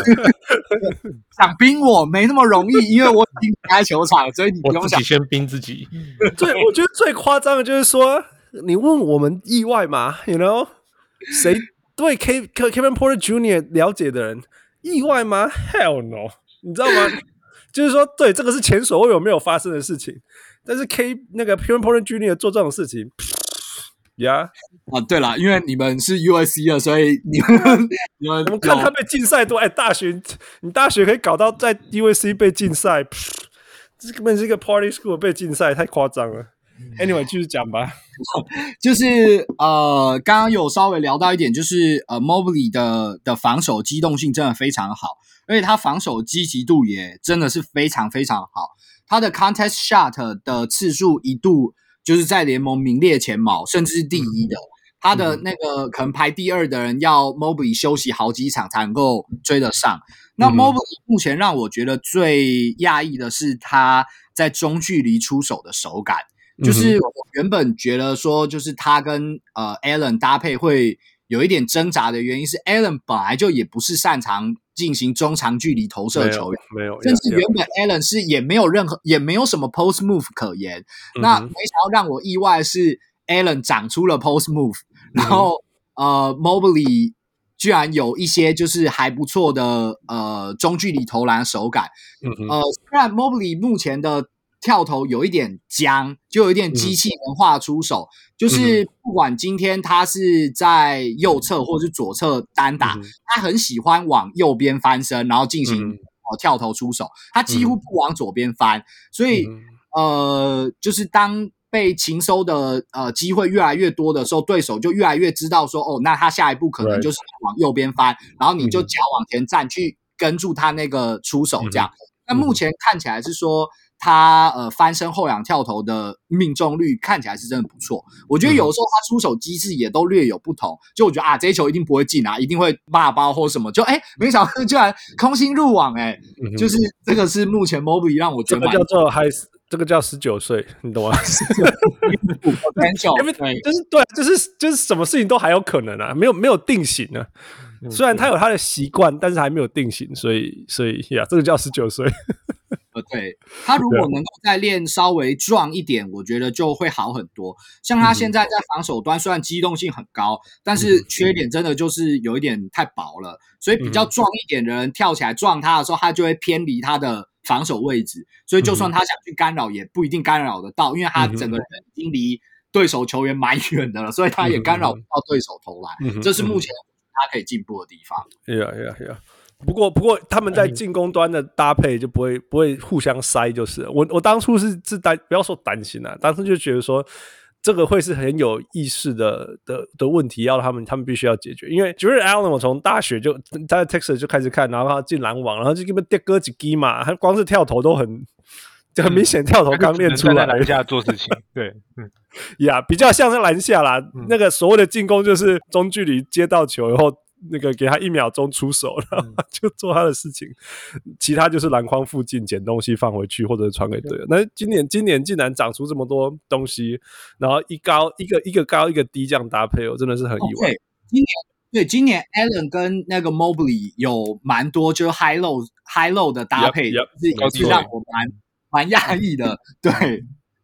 [LAUGHS] 想冰我没那么容易，因为我已经离开球场，所以你 [LAUGHS] 不用想。自己先冰自己。[LAUGHS] 最我觉得最夸张的就是说。你问我们意外吗？You know，谁对 K Kevin Porter Jr. 了解的人意外吗？Hell no！你知道吗？[LAUGHS] 就是说，对，这个是前所未有没有发生的事情。但是 K 那个 Kevin Porter Jr. 做这种事情 [LAUGHS] 呀啊，对了，因为你们是 USC 的，所以你们 [LAUGHS] 你们我们看他被禁赛多。哎，大学你大学可以搞到在 USC 被禁赛，这根本是一个 Party School 被禁赛，太夸张了。Anyway，继续讲吧。[LAUGHS] 就是呃，刚刚有稍微聊到一点，就是呃，Mobley 的的防守机动性真的非常好，而且他防守积极度也真的是非常非常好。他的 Contest Shot 的次数一度就是在联盟名列前茅，甚至是第一的。他的那个可能排第二的人要 Mobley 休息好几场才能够追得上。那 Mobley 目前让我觉得最讶异的是他在中距离出手的手感。就是我原本觉得说，就是他跟呃 Allen 搭配会有一点挣扎的原因是，Allen 本来就也不是擅长进行中长距离投射球员，没有，甚至原本 Allen 是也没有任何也没有什么 post move 可言。嗯、那没想到让我意外的是，Allen 长出了 post move，然后、嗯、呃 Mobley 居然有一些就是还不错的呃中距离投篮手感。嗯、呃，虽然 Mobley 目前的跳投有一点僵，就有一点机器人化出手，嗯、就是不管今天他是在右侧或者是左侧单打，嗯、他很喜欢往右边翻身，然后进行、嗯、呃跳投出手，他几乎不往左边翻，嗯、所以、嗯、呃，就是当被擒收的呃机会越来越多的时候，对手就越来越知道说，哦，那他下一步可能就是往右边翻，嗯、然后你就脚往前站去跟住他那个出手，这样。那、嗯、目前看起来是说。他呃翻身后仰跳投的命中率看起来是真的不错，我觉得有时候他出手机制也都略有不同，就我觉得啊这一球一定不会进啊，一定会骂包或什么，就哎没想到居然空心入网哎，嗯、就是这个是目前 Mobley 让我觉得这个叫做还这个叫十九岁，你懂吗？[LAUGHS] 因为就是对，就是就是什么事情都还有可能啊，没有没有定型啊，虽然他有他的习惯，但是还没有定型，所以所以呀，这个叫十九岁。呃，对，他如果能够再练稍微壮一点，我觉得就会好很多。像他现在在防守端，虽然机动性很高，但是缺点真的就是有一点太薄了。所以比较壮一点的人跳起来撞他的时候，他就会偏离他的防守位置。所以就算他想去干扰，也不一定干扰得到，因为他整个人已经离对手球员蛮远的了，所以他也干扰不到对手投篮。这是目前他可以进步的地方。Yeah, yeah, yeah. 不过，不过他们在进攻端的搭配就不会不会互相塞，就是我我当初是是担不要说担心啊，当时就觉得说这个会是很有意识的的的问题，要他们他们必须要解决。因为 Jarrett Allen 我从大学就他在 Texas 就开始看，然后他进篮网，然后就根本跌哥几鸡嘛，他光是跳投都很就很明显，跳投刚练出来，篮下做事情，[LAUGHS] 对，嗯，呀，比较像是篮下啦，那个所谓的进攻就是中距离接到球以后。那个给他一秒钟出手，然后 [LAUGHS] 就做他的事情，嗯、其他就是篮筐附近捡东西放回去，或者传给队友。那今年今年竟然长出这么多东西，然后一高一个一个高一个低这样搭配，我真的是很意外。Okay, 今年对今年 Allen 跟那个 Mobley 有蛮多就是 high low high low 的搭配，yep, yep, 是也是让我蛮蛮讶异的。对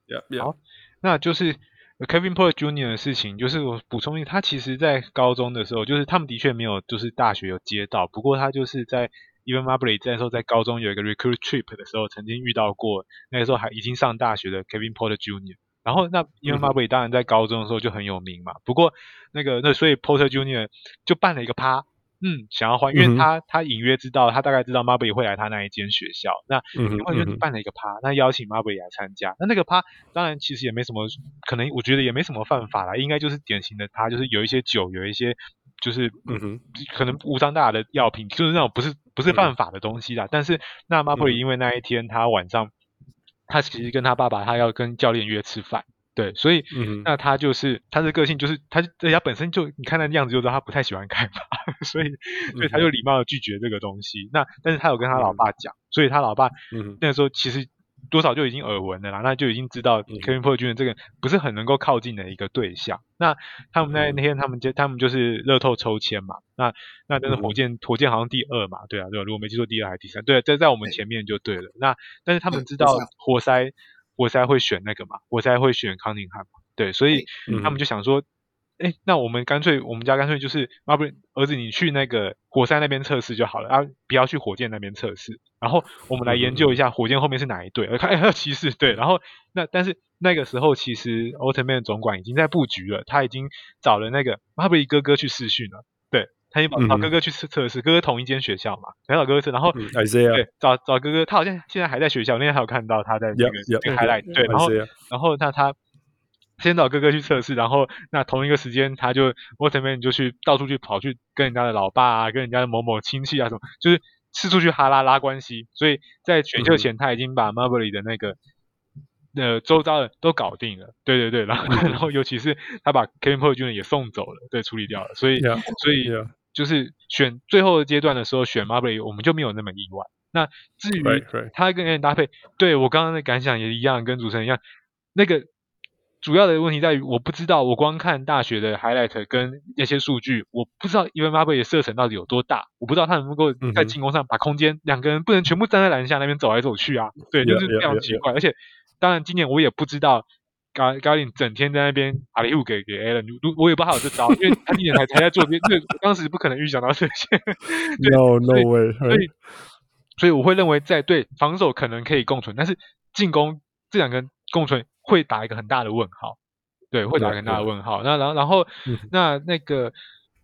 yep. 好，那就是。Kevin Porter Jr. 的事情，就是我补充一下，他其实在高中的时候，就是他们的确没有，就是大学有接到，不过他就是在 Even Mobley 在时候在高中有一个 recruit trip 的时候，曾经遇到过，那个时候还已经上大学的 Kevin Porter Jr. 然后那 Evan Mobley 当然在高中的时候就很有名嘛，不过那个那所以 Porter Jr. 就办了一个趴。嗯，想要换，因为他、嗯、他隐约知道，他大概知道 Marbury 会来他那一间学校，那因为就办了一个趴，那邀请 Marbury 来参加。那那个趴当然其实也没什么，可能我觉得也没什么犯法啦，应该就是典型的他就是有一些酒，有一些就是嗯哼，可能无伤大雅的药品，就是那种不是不是犯法的东西啦。嗯、但是那 Marbury 因为那一天他晚上，他其实跟他爸爸他要跟教练约吃饭。对，所以，嗯、那他就是他的个性就是他人家本身就你看那样子就知道他不太喜欢开发，[LAUGHS] 所以，所以他就礼貌的拒绝这个东西。嗯、那但是他有跟他老爸讲，嗯、所以他老爸那个时候其实多少就已经耳闻了啦，那就已经知道 Kevin Porter Jr. 这个不是很能够靠近的一个对象。嗯、那他们那那天他们就他们就是乐透抽签嘛，那那但是火箭、嗯、火箭好像第二嘛，对啊，对，如果没记错第二还是第三，对，在在我们前面就对了。那但是他们知道活塞。活塞会选那个嘛？活塞会选康宁汉嘛？对，所以他们就想说，哎，那我们干脆，我们家干脆就是啊，不是儿子，你去那个火山那边测试就好了，啊，不要去火箭那边测试。然后我们来研究一下火箭后面是哪一队，看，哎，还有骑士对。然后那但是那个时候其实奥特曼总管已经在布局了，他已经找了那个马布里哥哥去试训了，对，他已经找哥哥去测测试，哥哥同一间学校嘛，找哥哥测，然后对，找找哥哥，他好像现在还在学校，那天还有看到他在那个那个 highlight，对，然后然后那他。先找哥哥去测试，然后那同一个时间，他就奥特曼就去到处去跑去跟人家的老爸啊，跟人家的某某亲戚啊什么，就是四处去哈拉拉关系。所以在选秀前，他已经把 Marbury 的那个、嗯、呃周遭的都搞定了。对对对，然后、嗯、然后尤其是他把 Kevin Porter Jr. 也送走了，对，处理掉了。所以、yeah, 所以、yeah. 就是选最后的阶段的时候选 Marbury，我们就没有那么意外。那至于他跟 N 搭配，对我刚刚的感想也一样，跟主持人一样，那个。主要的问题在于，我不知道，我光看大学的 highlight 跟那些数据，我不知道 Evan Mobley 的射程到底有多大，我不知道他能不能够在进攻上把空间、嗯、两个人不能全部站在篮下那边走来走去啊，对，就是非常奇怪。Yeah, yeah, yeah, yeah. 而且，当然今年我也不知道 Garland 整天在那边阿里乌给给 Allen，我也不知道他有这招，因为他今年才才在做这些，对，当时不可能预想到这些。[LAUGHS] No no way，所以所以我会认为在对防守可能可以共存，但是进攻这两个共存。会打一个很大的问号，对，会打一个很大的问号。那然后然后、嗯、那那个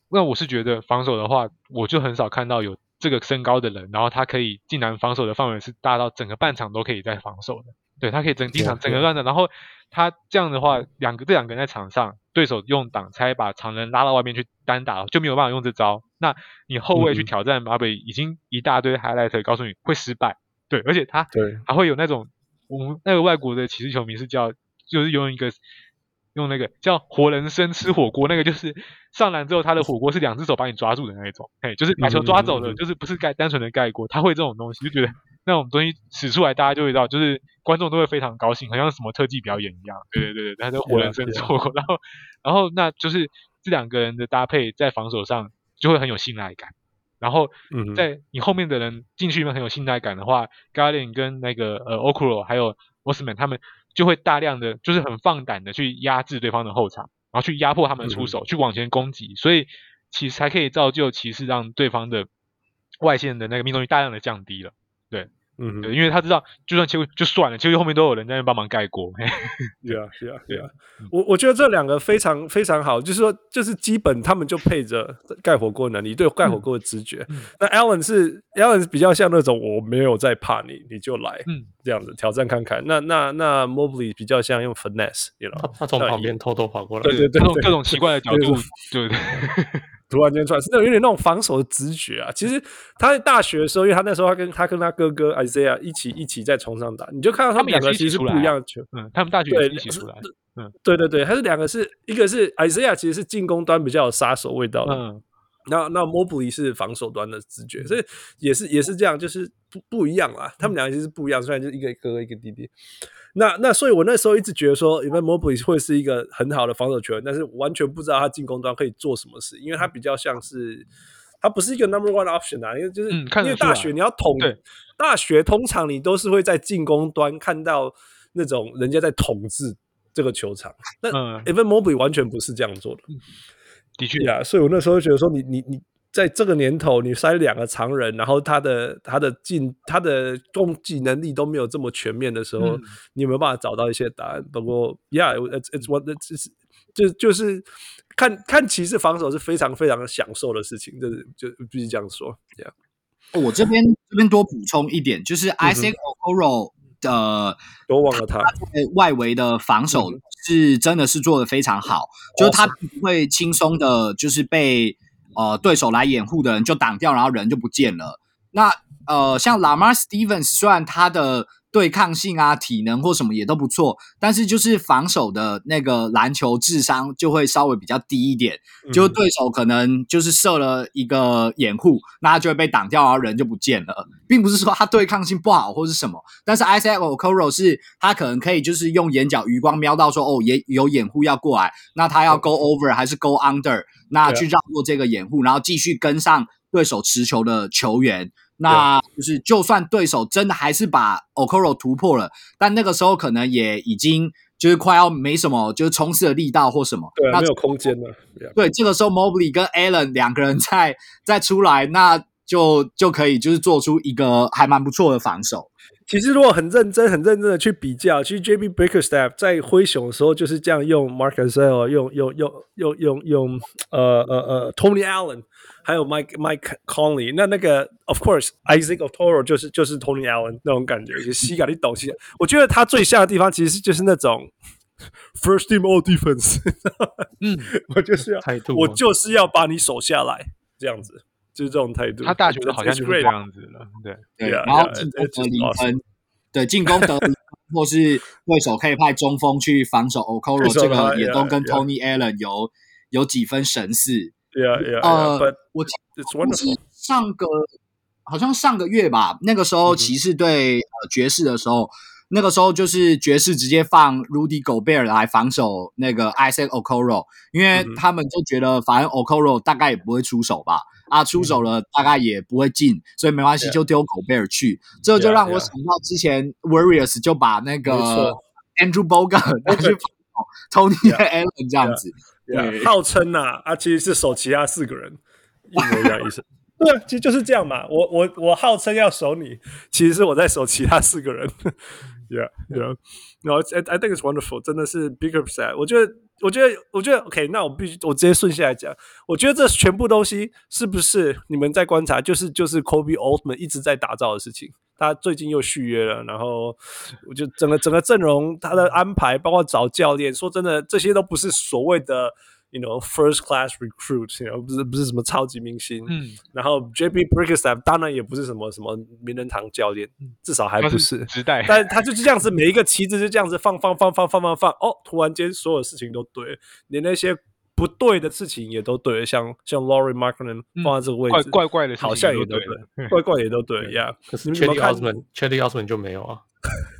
那我是觉得防守的话，我就很少看到有这个身高的人，然后他可以竟然防守的范围是大到整个半场都可以在防守的。对，他可以整经常整个乱的，然后他这样的话，两个这两个人在场上，对手用挡拆把常人拉到外面去单打，就没有办法用这招。那你后卫去挑战马北，已经一大堆 highlight 告诉你会失败。对，而且他对还会有那种。我们那个外国的骑士球迷是叫，就是用一个用那个叫活人参吃火锅，那个就是上篮之后他的火锅是两只手把你抓住的那一种，嘿，就是把球抓走的，就是不是盖单纯的盖锅，他会这种东西，就觉得那种东西使出来，大家就会知道，就是观众都会非常高兴，好像什么特技表演一样，对对对对，他就活人参吃火锅，然后然后那就是这两个人的搭配在防守上就会很有信赖感。然后，在你后面的人进去里面很有信赖感的话，Garland 跟那个呃 o k u r o 还有 Osman 他们就会大量的就是很放胆的去压制对方的后场，然后去压迫他们的出手，嗯、去往前攻击，所以其实才可以造就骑士让对方的外线的那个命中率大量的降低了，对。嗯，对，因为他知道，就算切就算了，其实后面都有人在那帮忙盖锅。[LAUGHS] 对啊，对啊，对啊。我我觉得这两个非常非常好，就是说，就是基本他们就配着盖火锅能力，对盖火锅的直觉。嗯、那 Allen 是 Allen 是比较像那种我没有在怕你，你就来，嗯，这样子挑战看看。那那那 Mobley 比较像用 finesse，you know，他从旁边偷偷跑过来，对对对，各种各种奇怪的角度，对对，对。[LAUGHS] 突然间出来，是那种有点那种防守的直觉啊。其实他在大学的时候，因为他那时候他跟他跟他哥哥 Isaiah 一起一起在床上打，你就看到他们两个其实是不一样的球。嗯，他们大学也一起出来。嗯，对对对，他是两个是一个是 Isaiah 其实是进攻端比较有杀手味道的。嗯，那那 Mobley 是防守端的直觉，所以也是也是这样，就是不不一样啊。他们两个其实不一样，虽然就是一个哥哥一个弟弟。那那所以，我那时候一直觉得说，Evan Mobley 会是一个很好的防守球员，但是完全不知道他进攻端可以做什么事，因为他比较像是，他不是一个 number one option 啊，因为就是、嗯、因为大学你要统，大学通常你都是会在进攻端看到那种人家在统治这个球场，那 Evan Mobley 完全不是这样做的，嗯、的确呀，所以我那时候觉得说你，你你你。在这个年头，你塞两个常人，然后他的他的进他的攻击能力都没有这么全面的时候，嗯、你有没有办法找到一些答案？不过，Yeah，it's it's what it's 就就是看看骑士防守是非常非常享受的事情，就是就必须这样说。Yeah. 我这边这边多补充一点，就是 Isaac Okoro 的，嗯、都忘了他，他外围的防守是真的是做的非常好，嗯、就是他不会轻松的，就是被。呃，对手来掩护的人就挡掉，然后人就不见了。那呃，像 Lamar Stevens，虽然他的对抗性啊、体能或什么也都不错，但是就是防守的那个篮球智商就会稍微比较低一点。嗯、就对手可能就是设了一个掩护，那他就会被挡掉，然后人就不见了。并不是说他对抗性不好或是什么，但是 Isaac Okoro 是他可能可以就是用眼角余光瞄到说哦，也有掩护要过来，那他要 go over 还是 go under？那去绕过这个掩护，然后继续跟上对手持球的球员。那就是，就算对手真的还是把 Okoro 突破了，但那个时候可能也已经就是快要没什么就是冲刺的力道或什么，对、啊，那没有空间了。对，这个时候 Mobley 跟 Allen 两个人再再出来，那就就可以就是做出一个还蛮不错的防守。其实如果很认真、很认真的去比较，其实 JB Bickerstaff 在灰熊的时候就是这样用 Marc Gasol，用用用用用用呃呃呃 Tony Allen，还有 Mike Mike Conley。那那个 Of course Isaac Otoro 就是就是 Tony Allen 那种感觉，就西嘎你懂西。我觉得他最像的地方其实就是那种 First Team All Defense。[LAUGHS] 嗯，我就是要态度，我就是要把你守下来，这样子。就是这种态度，他大学的好像就是这样子了，对对。然后进攻得零分，对进攻得或是对手可以派中锋去防守 Okoro，这个也都跟 Tony Allen 有有几分神似。对啊，对啊。呃，我记得上个好像上个月吧，那个时候骑士对呃爵士的时候，那个时候就是爵士直接放 Rudy Gobert 来防守那个 Isaac Okoro，因为他们就觉得反正 Okoro 大概也不会出手吧。啊，出手了大概也不会进，嗯、所以没关系，就丢狗贝尔去。Yeah. 这就让我想到之前 Warriors 就把那个 Andrew Bogut 拿 [LAUGHS] 去 Tony Allen 这样子，yeah. 号称呐啊，啊，其实是守其他四个人，一模一样意思。[LAUGHS] 对，其实就是这样嘛。我我我号称要守你，其实是我在守其他四个人。Yeah, yeah. No, I think it's wonderful. 真的是 Bickerstaff。我觉得。我觉得，我觉得 OK，那我必须，我直接顺下来讲。我觉得这全部东西是不是你们在观察？就是就是 Kobe Altman 一直在打造的事情。他最近又续约了，然后我就整个整个阵容，他的安排，包括找教练，说真的，这些都不是所谓的。You know, first class recruit，you know, 不是不是什么超级明星，嗯，然后 JB Bickerstaff 当然也不是什么什么名人堂教练，至少还不是时代，但他就是这样子，每一个旗子就这样子放放放放放放放，哦，突然间所有事情都对，连那些不对的事情也都对，像像 Lauri Markkanen 放在这个位置，怪怪的，好像也都对，[LAUGHS] 怪怪也都对呀。可是 Cedi Osman，Cedi Osman 就没有啊。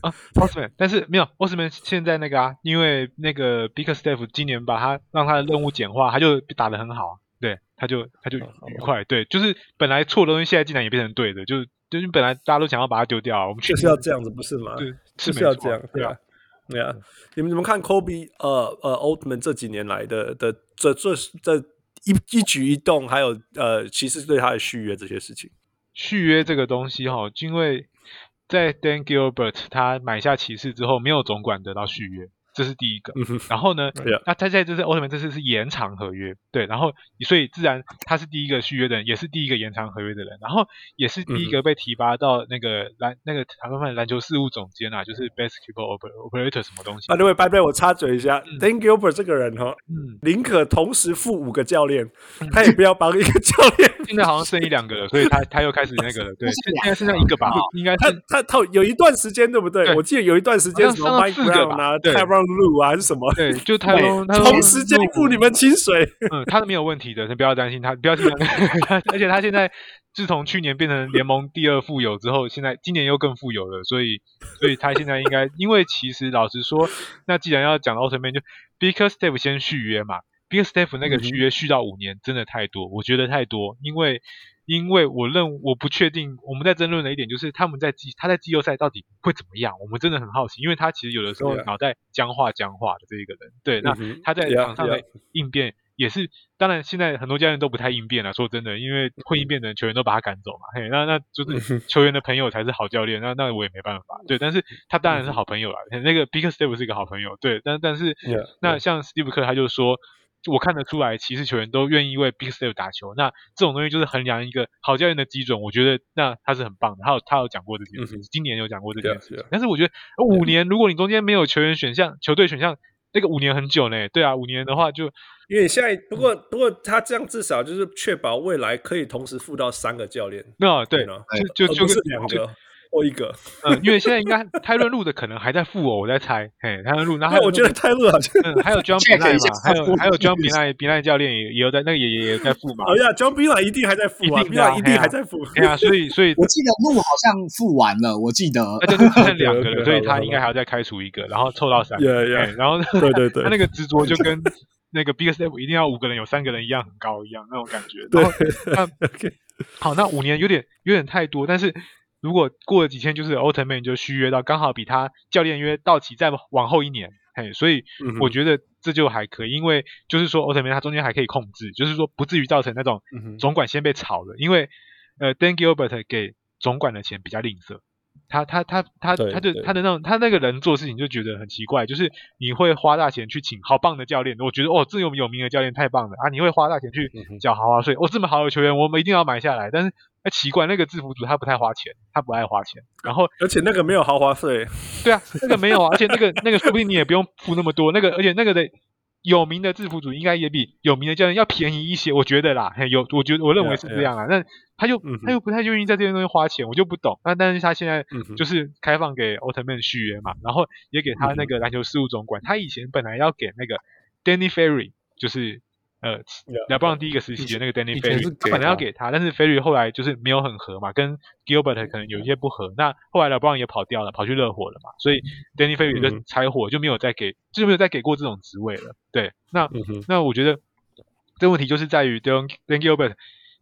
啊，Osman，但是没有 Osman 现在那个啊，因为那个 Bickerstaff 今年把他让他的任务简化，他就打得很好，对，他就他就愉快，对，就是本来错的东西现在竟然也变成对的，就是就是本来大家都想要把它丢掉，我们确实要这样子，不是吗？对，是要这样，对啊，对啊，你们怎么看 Kobe 呃呃 Oldman 这几年来的的这这这一一举一动，还有呃骑士对他的续约这些事情？续约这个东西哈，因为。在 Dan Gilbert 他买下骑士之后，没有总管得到续约。这是第一个，然后呢.那他在这是奥特曼这次是延长合约，对，然后所以自然他是第一个续约的人，也是第一个延长合约的人，然后也是第一个被提拔到那个篮那个台湾篮球事务总监啊，就是 basketball operator 什么东西。啊，对，位拜拜，我插嘴一下，Dan Gilbert 这个人哈，嗯，宁可同时付五个教练，他也不要帮一个教练。[LAUGHS] 现在好像剩一两个了，所以他他又开始那个了，对，现在剩下一个吧，应该他他他有一段时间对不对？我记得有一段时间什么 Mike Brown 啊，对。路啊还是什么？对，[LAUGHS] 就他同时间付你们薪水，[LAUGHS] 嗯，他是没有问题的，你不要担心他，不要紧张。[LAUGHS] 而且他现在自从去年变成联盟第二富有之后，现在今年又更富有了，所以，所以他现在应该，因为其实老实说，那既然要讲奥特曼，就 Bickerstaff 先续约嘛，Bickerstaff 那个续约续到五年，真的太多，我觉得太多，因为。因为我认我不确定，我们在争论的一点就是他们在季他在季后赛到底会怎么样？我们真的很好奇，因为他其实有的时候脑袋僵化僵化的这一个人，对，那他在场上的应变也是，当然现在很多教练都不太应变了，说真的，因为会应变的人球员都把他赶走嘛，嘿，那那就是球员的朋友才是好教练，那那我也没办法，对，但是他当然是好朋友了，那个 Bickerstaff 是一个好朋友，对，但但是那像史蒂夫克他就说。我看得出来，骑士球员都愿意为 Bickerstaff 打球。那这种东西就是衡量一个好教练的基准。我觉得那他是很棒的。他有他有讲过这件事，嗯、今年有讲过这件事。Yeah, yeah. 但是我觉得五年，如果你中间没有球员选项、球队选项，那个五年很久呢。对啊，五年的话就因为现在不过不过他这样至少就是确保未来可以同时付到三个教练。那对，就就就是两个。或一个，嗯，因为现在应该泰伦路的可能还在付哦，我在猜，嘿，泰伦路，然后我觉得泰伦好像，嗯，还有 John [LAUGHS] 嘛，还有还有 John Beilein 教练也也有在，那个也也也在付嘛。[LAUGHS] 哎呀，John Beilein 一定还在付啊一定还在付。对啊，所以所以，我记得路好像付完了，我记得，那就只剩两个了，[LAUGHS] 所以他应该还要再开除一个，然后凑到三个，然后对对对，他那个执着就跟那个 Bickerstaff 一定要五个人有三个人一样很高一样那种感觉。对，好，那五年有点有点太多，但是。如果过了几天，就是奥特曼就续约到刚好比他教练约到期再往后一年，嘿，所以我觉得这就还可以，因为就是说奥特曼他中间还可以控制，就是说不至于造成那种总管先被炒了，因为呃，Dan Gilbert 给总管的钱比较吝啬。他他他他他就他的那种他那个人做事情就觉得很奇怪，就是你会花大钱去请好棒的教练，我觉得哦，这么有名的教练太棒了啊！你会花大钱去缴豪华税，哦，这么好的球员我们一定要买下来。但是哎，奇怪，那个制服组他不太花钱，他不爱花钱，然后而且那个没有豪华税，对啊，那个没有啊，而且那个那个说不定你也不用付那么多，那个而且那个的。有名的制服组应该也比有名的教练要便宜一些，我觉得啦。有，我觉得我认为是这样啊。那.他就、嗯、他又不太愿意在这些东西花钱，我就不懂。那但是他现在就是开放给奥特曼续约嘛，然后也给他那个篮球事务总管。他以前本来要给那个 Danny Ferry，就是。呃，勒布朗第一个时期的那个 Danny Ferry，他本来要给他，但是 Ferry 后来就是没有很合嘛，跟 Gilbert 可能有一些不合。那后来勒布朗也跑掉了，跑去热火了嘛，所以 Danny Ferry 就拆伙，就没有再给，就没有再给过这种职位了。对，那、嗯、那我觉得这个问题就是在于 Dan Gilbert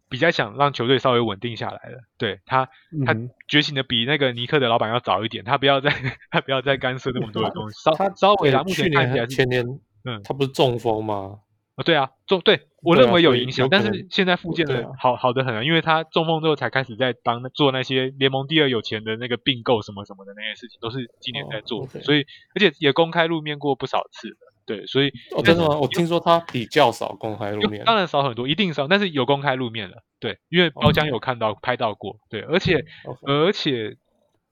比较想让球队稍微稳定下来了。对他，他觉醒的比那个尼克的老板要早一点，他不要再 [LAUGHS] 他不要再干涉那么多的东西。[LAUGHS] 稍稍微他目前看起来是前年，嗯，他不是中风吗？哦，对啊，中对我认为有影响，但是现在复健的好好的很啊，因为他中风之后才开始在当做那些联盟第二有钱的那个并购什么什么的那些事情，都是今年在做，所以而且也公开露面过不少次，对，所以哦，真的吗？我听说他比较少公开露面，当然少很多，一定少，但是有公开露面了，对，因为包浆有看到拍到过，对，而且而且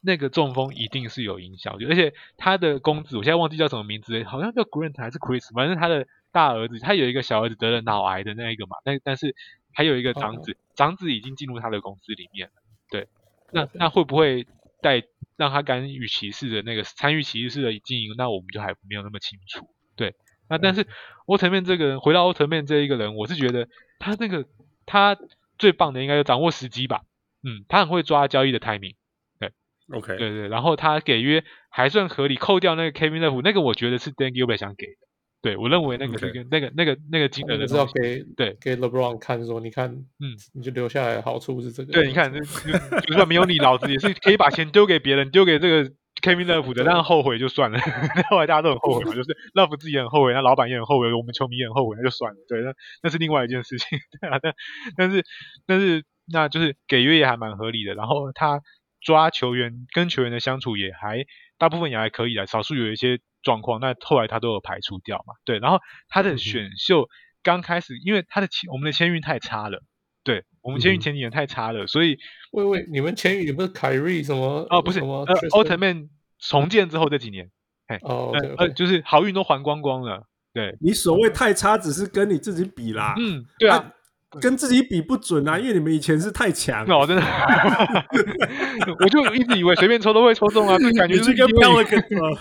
那个中风一定是有影响，而且他的公子我现在忘记叫什么名字，好像叫 Grant 还是 Chris，反正他的。大儿子他有一个小儿子得了脑癌的那一个嘛，但但是还有一个长子，长子已经进入他的公司里面了。对，那那会不会带让他干预骑士的那个参与骑士的经营？那我们就还没有那么清楚。对，那但是奥特曼这个人回到奥特曼这一个人，我是觉得他那个他最棒的应该就掌握时机吧。嗯，他很会抓交易的 timing。对，OK，对对，然后他给约还算合理，扣掉那个 Kevin Love，那个我觉得是 Dan Gilbert 想给的。对，我认为那个是跟那个那个那个金额的是要给对给 LeBron 看说，你看，嗯，你就留下来的好处是这个。对，你看，就就算没有你，老子也是可以把钱丢给别人，丢给这个 Kevin [LAUGHS] Love 的，让后悔就算了。[LAUGHS] 后来大家都很后悔嘛，就是 Love 自己很后悔，那老板也很后悔，我们球迷也很后悔，那就算了。对，那那是另外一件事情。[LAUGHS] 对啊，但但是但是那就是给约也还蛮合理的，然后他抓球员跟球员的相处也还大部分也还可以的，少数有一些。状况，那后来他都有排除掉嘛？对，然后他的选秀刚开始，因为他的签我们的签运太差了，对我们签运前几年太差了，所以喂喂，你们签运你不是凯瑞什么？哦，不是，呃，奥特曼重建之后这几年，哎，哦，呃，就是好运都还光光了。对，你所谓太差，只是跟你自己比啦。嗯，对啊。跟自己比不准啊，因为你们以前是太强。哦，真的，[LAUGHS] 我就一直以为随便抽都会抽中啊，就感觉是跟飘了个什么，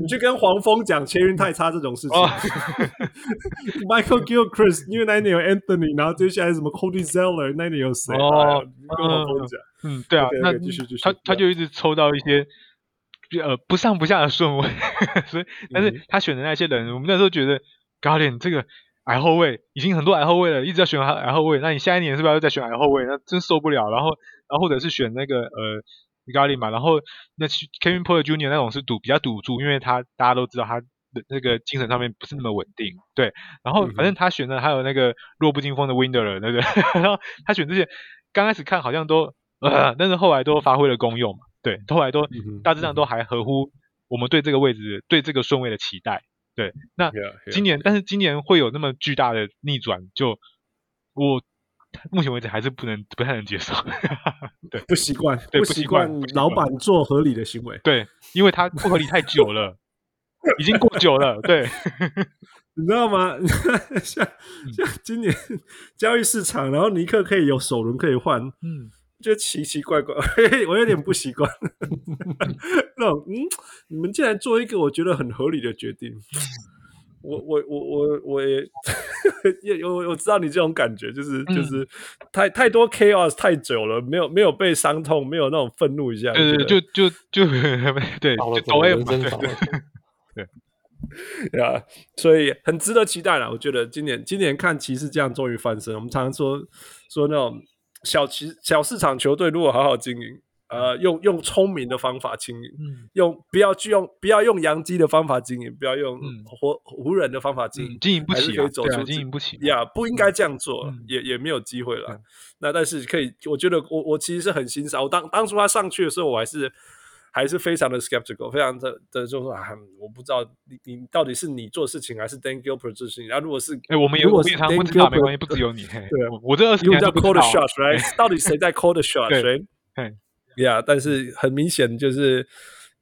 你去跟黄蜂讲签运太差这种事情。[LAUGHS] Michael Gilchrist，因为那一年有 Anthony，然后接下来什么 Cody Zeller，那一年有谁？哦，跟黄蜂讲。嗯，对啊，那继续继续。他他就一直抽到一些呃不上不下的顺位，[LAUGHS] 所以但是他选的那些人，我们那时候觉得 Guardian 这个。矮后卫已经很多矮后卫了，一直在选矮后卫。那你下一年是不是要再选矮后卫？那真受不了。然后，然后或者是选那个呃咖喱嘛。然后那 Kevin Porter Jr. 那种是赌比较赌注，因为他大家都知道他的那个精神上面不是那么稳定。对，然后反正他选的还有那个弱不禁风的 Window 那个，[LAUGHS] 然后他选这些刚开始看好像都呃，但是后来都发挥了功用嘛。对，后来都大致上都还合乎我们对这个位置对这个顺位的期待。对，那今年，yeah, yeah, 但是今年会有那么巨大的逆转，就我目前为止还是不能不太能接受。对，不习惯，不习惯老板做合理的行为。对，因为他不合理太久了，已经过久了。对，你知道吗？[LAUGHS] 像像今年 [LAUGHS] 交易市场，然后尼克可以有首轮可以换，嗯。就奇奇怪怪，[LAUGHS] 我有点不习惯。[LAUGHS] 那种，嗯，你们竟然做一个我觉得很合理的决定，[LAUGHS] 我我我我我也也我我知道你这种感觉，就是、嗯、就是太太多 chaos 太久了，没有没有被伤痛，没有那种愤怒一下，对对，就就就对，就抖 M 对对对啊，所以很值得期待了。我觉得今年今年看骑士这样终于翻身，我们常常说说那种。小其小市场球队如果好好经营，呃，用用聪明的方法经营，嗯，用不要去用不要用洋基的方法经营，不要用活、嗯、湖人的方法经营，经营不起，可以走出、啊、经营不起呀，yeah, 不应该这样做，嗯、也也没有机会了。嗯、那但是可以，我觉得我我其实是很欣赏。我当当初他上去的时候，我还是还是非常的 skeptical，非常的的就是说啊，我不知道你你到底是你做事情还是 Dan Gilbert 做事情。然后如果是哎、欸，我们也我非常不知道，没关系，不只有你。对，我这二十年叫 call the shots，right？到底谁在 call the shots？right？对。Yeah，但是很明显就是，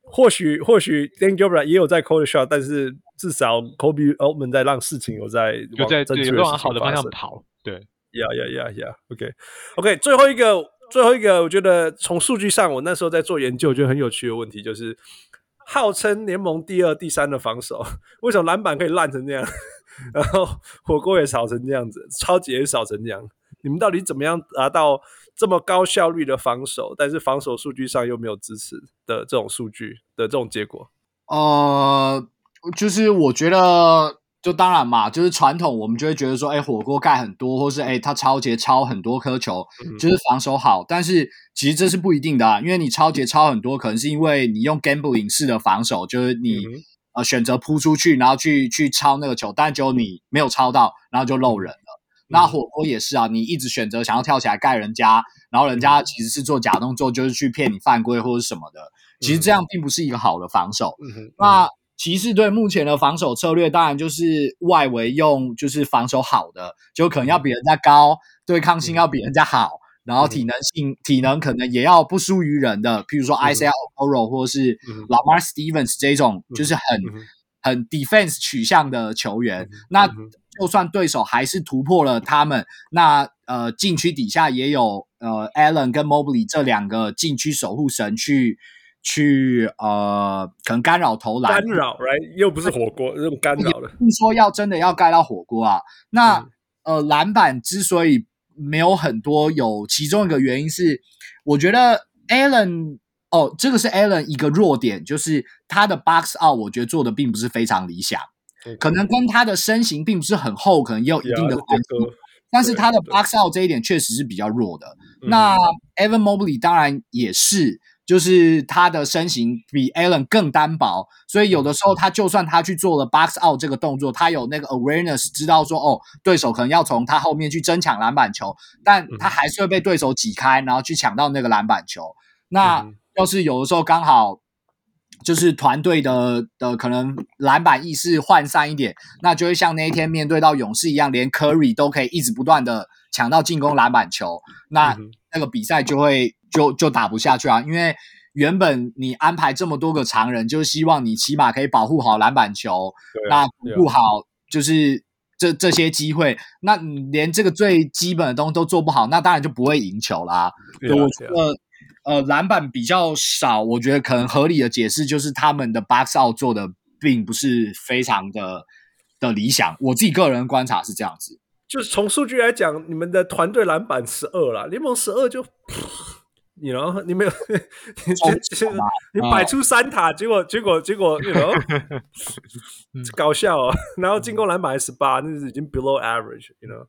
或许或许 Dan Gilbert 也有在 call the shot，但是至少 Kobe Altman 在让事情有在就在正好的方向跑。对，Yeah Yeah Yeah Yeah，OK OK，最后一个最后一个，我觉得从数据上，我那时候在做研究，觉得很有趣的问题就是，号称联盟第二、第三的防守，[LAUGHS] 为什么篮板可以烂成这样，[LAUGHS] 然后火锅也少成这样子，超级也少成这样，你们到底怎么样达到？这么高效率的防守，但是防守数据上又没有支持的这种数据的这种结果，呃，就是我觉得，就当然嘛，就是传统我们就会觉得说，哎，火锅盖很多，或是哎，他超节超很多颗球，就是防守好。嗯、但是其实这是不一定的啊，因为你超节超很多，可能是因为你用 gambling 式的防守，就是你、嗯、呃选择扑出去，然后去去抄那个球，但就你没有抄到，然后就漏人了。那火锅也是啊，你一直选择想要跳起来盖人家，然后人家其实是做假动作，就是去骗你犯规或者什么的。其实这样并不是一个好的防守。嗯、哼那骑士队目前的防守策略，当然就是外围用就是防守好的，就可能要比人家高，对抗性要比人家好，然后体能性体能可能也要不输于人的，譬如说 Isaiah Okoro 或是 Lamar Stevens 这种，就是很很 defense 取向的球员。那就算对手还是突破了他们，那呃禁区底下也有呃 Allen 跟 Mobley 这两个禁区守护神去去呃可能干扰投篮，干扰，right？又不是火锅这种干扰的。不说要真的要盖到火锅啊，那、嗯、呃篮板之所以没有很多，有其中一个原因是，我觉得 Allen 哦，这个是 Allen 一个弱点，就是他的 box out 我觉得做的并不是非常理想。可能跟他的身形并不是很厚，可能也有一定的关系。但是他的 box out 这一点确实是比较弱的。那 Evan Mobley 当然也是，就是他的身形比 Allen 更单薄，所以有的时候他就算他去做了 box out 这个动作，他有那个 awareness 知道说哦，对手可能要从他后面去争抢篮板球，但他还是会被对手挤开，然后去抢到那个篮板球。那要是有的时候刚好。就是团队的的可能篮板意识涣散一点，那就会像那一天面对到勇士一样，连 Curry 都可以一直不断的抢到进攻篮板球，那那个比赛就会就就打不下去啊！因为原本你安排这么多个常人，就是希望你起码可以保护好篮板球，那不好就是这这些机会，那你连这个最基本的东西都做不好，那当然就不会赢球啦。我觉得。呃，篮板比较少，我觉得可能合理的解释就是他们的 box out 做的并不是非常的的理想。我自己个人观察是这样子，就是从数据来讲，你们的团队篮板十二了，联盟十二就，[LAUGHS] 你然后你没有，[LAUGHS] 你你摆出三塔，结果结果结果，你 you know [LAUGHS] 搞笑哦！然后进攻篮板还十八，那是已经 below average，you know。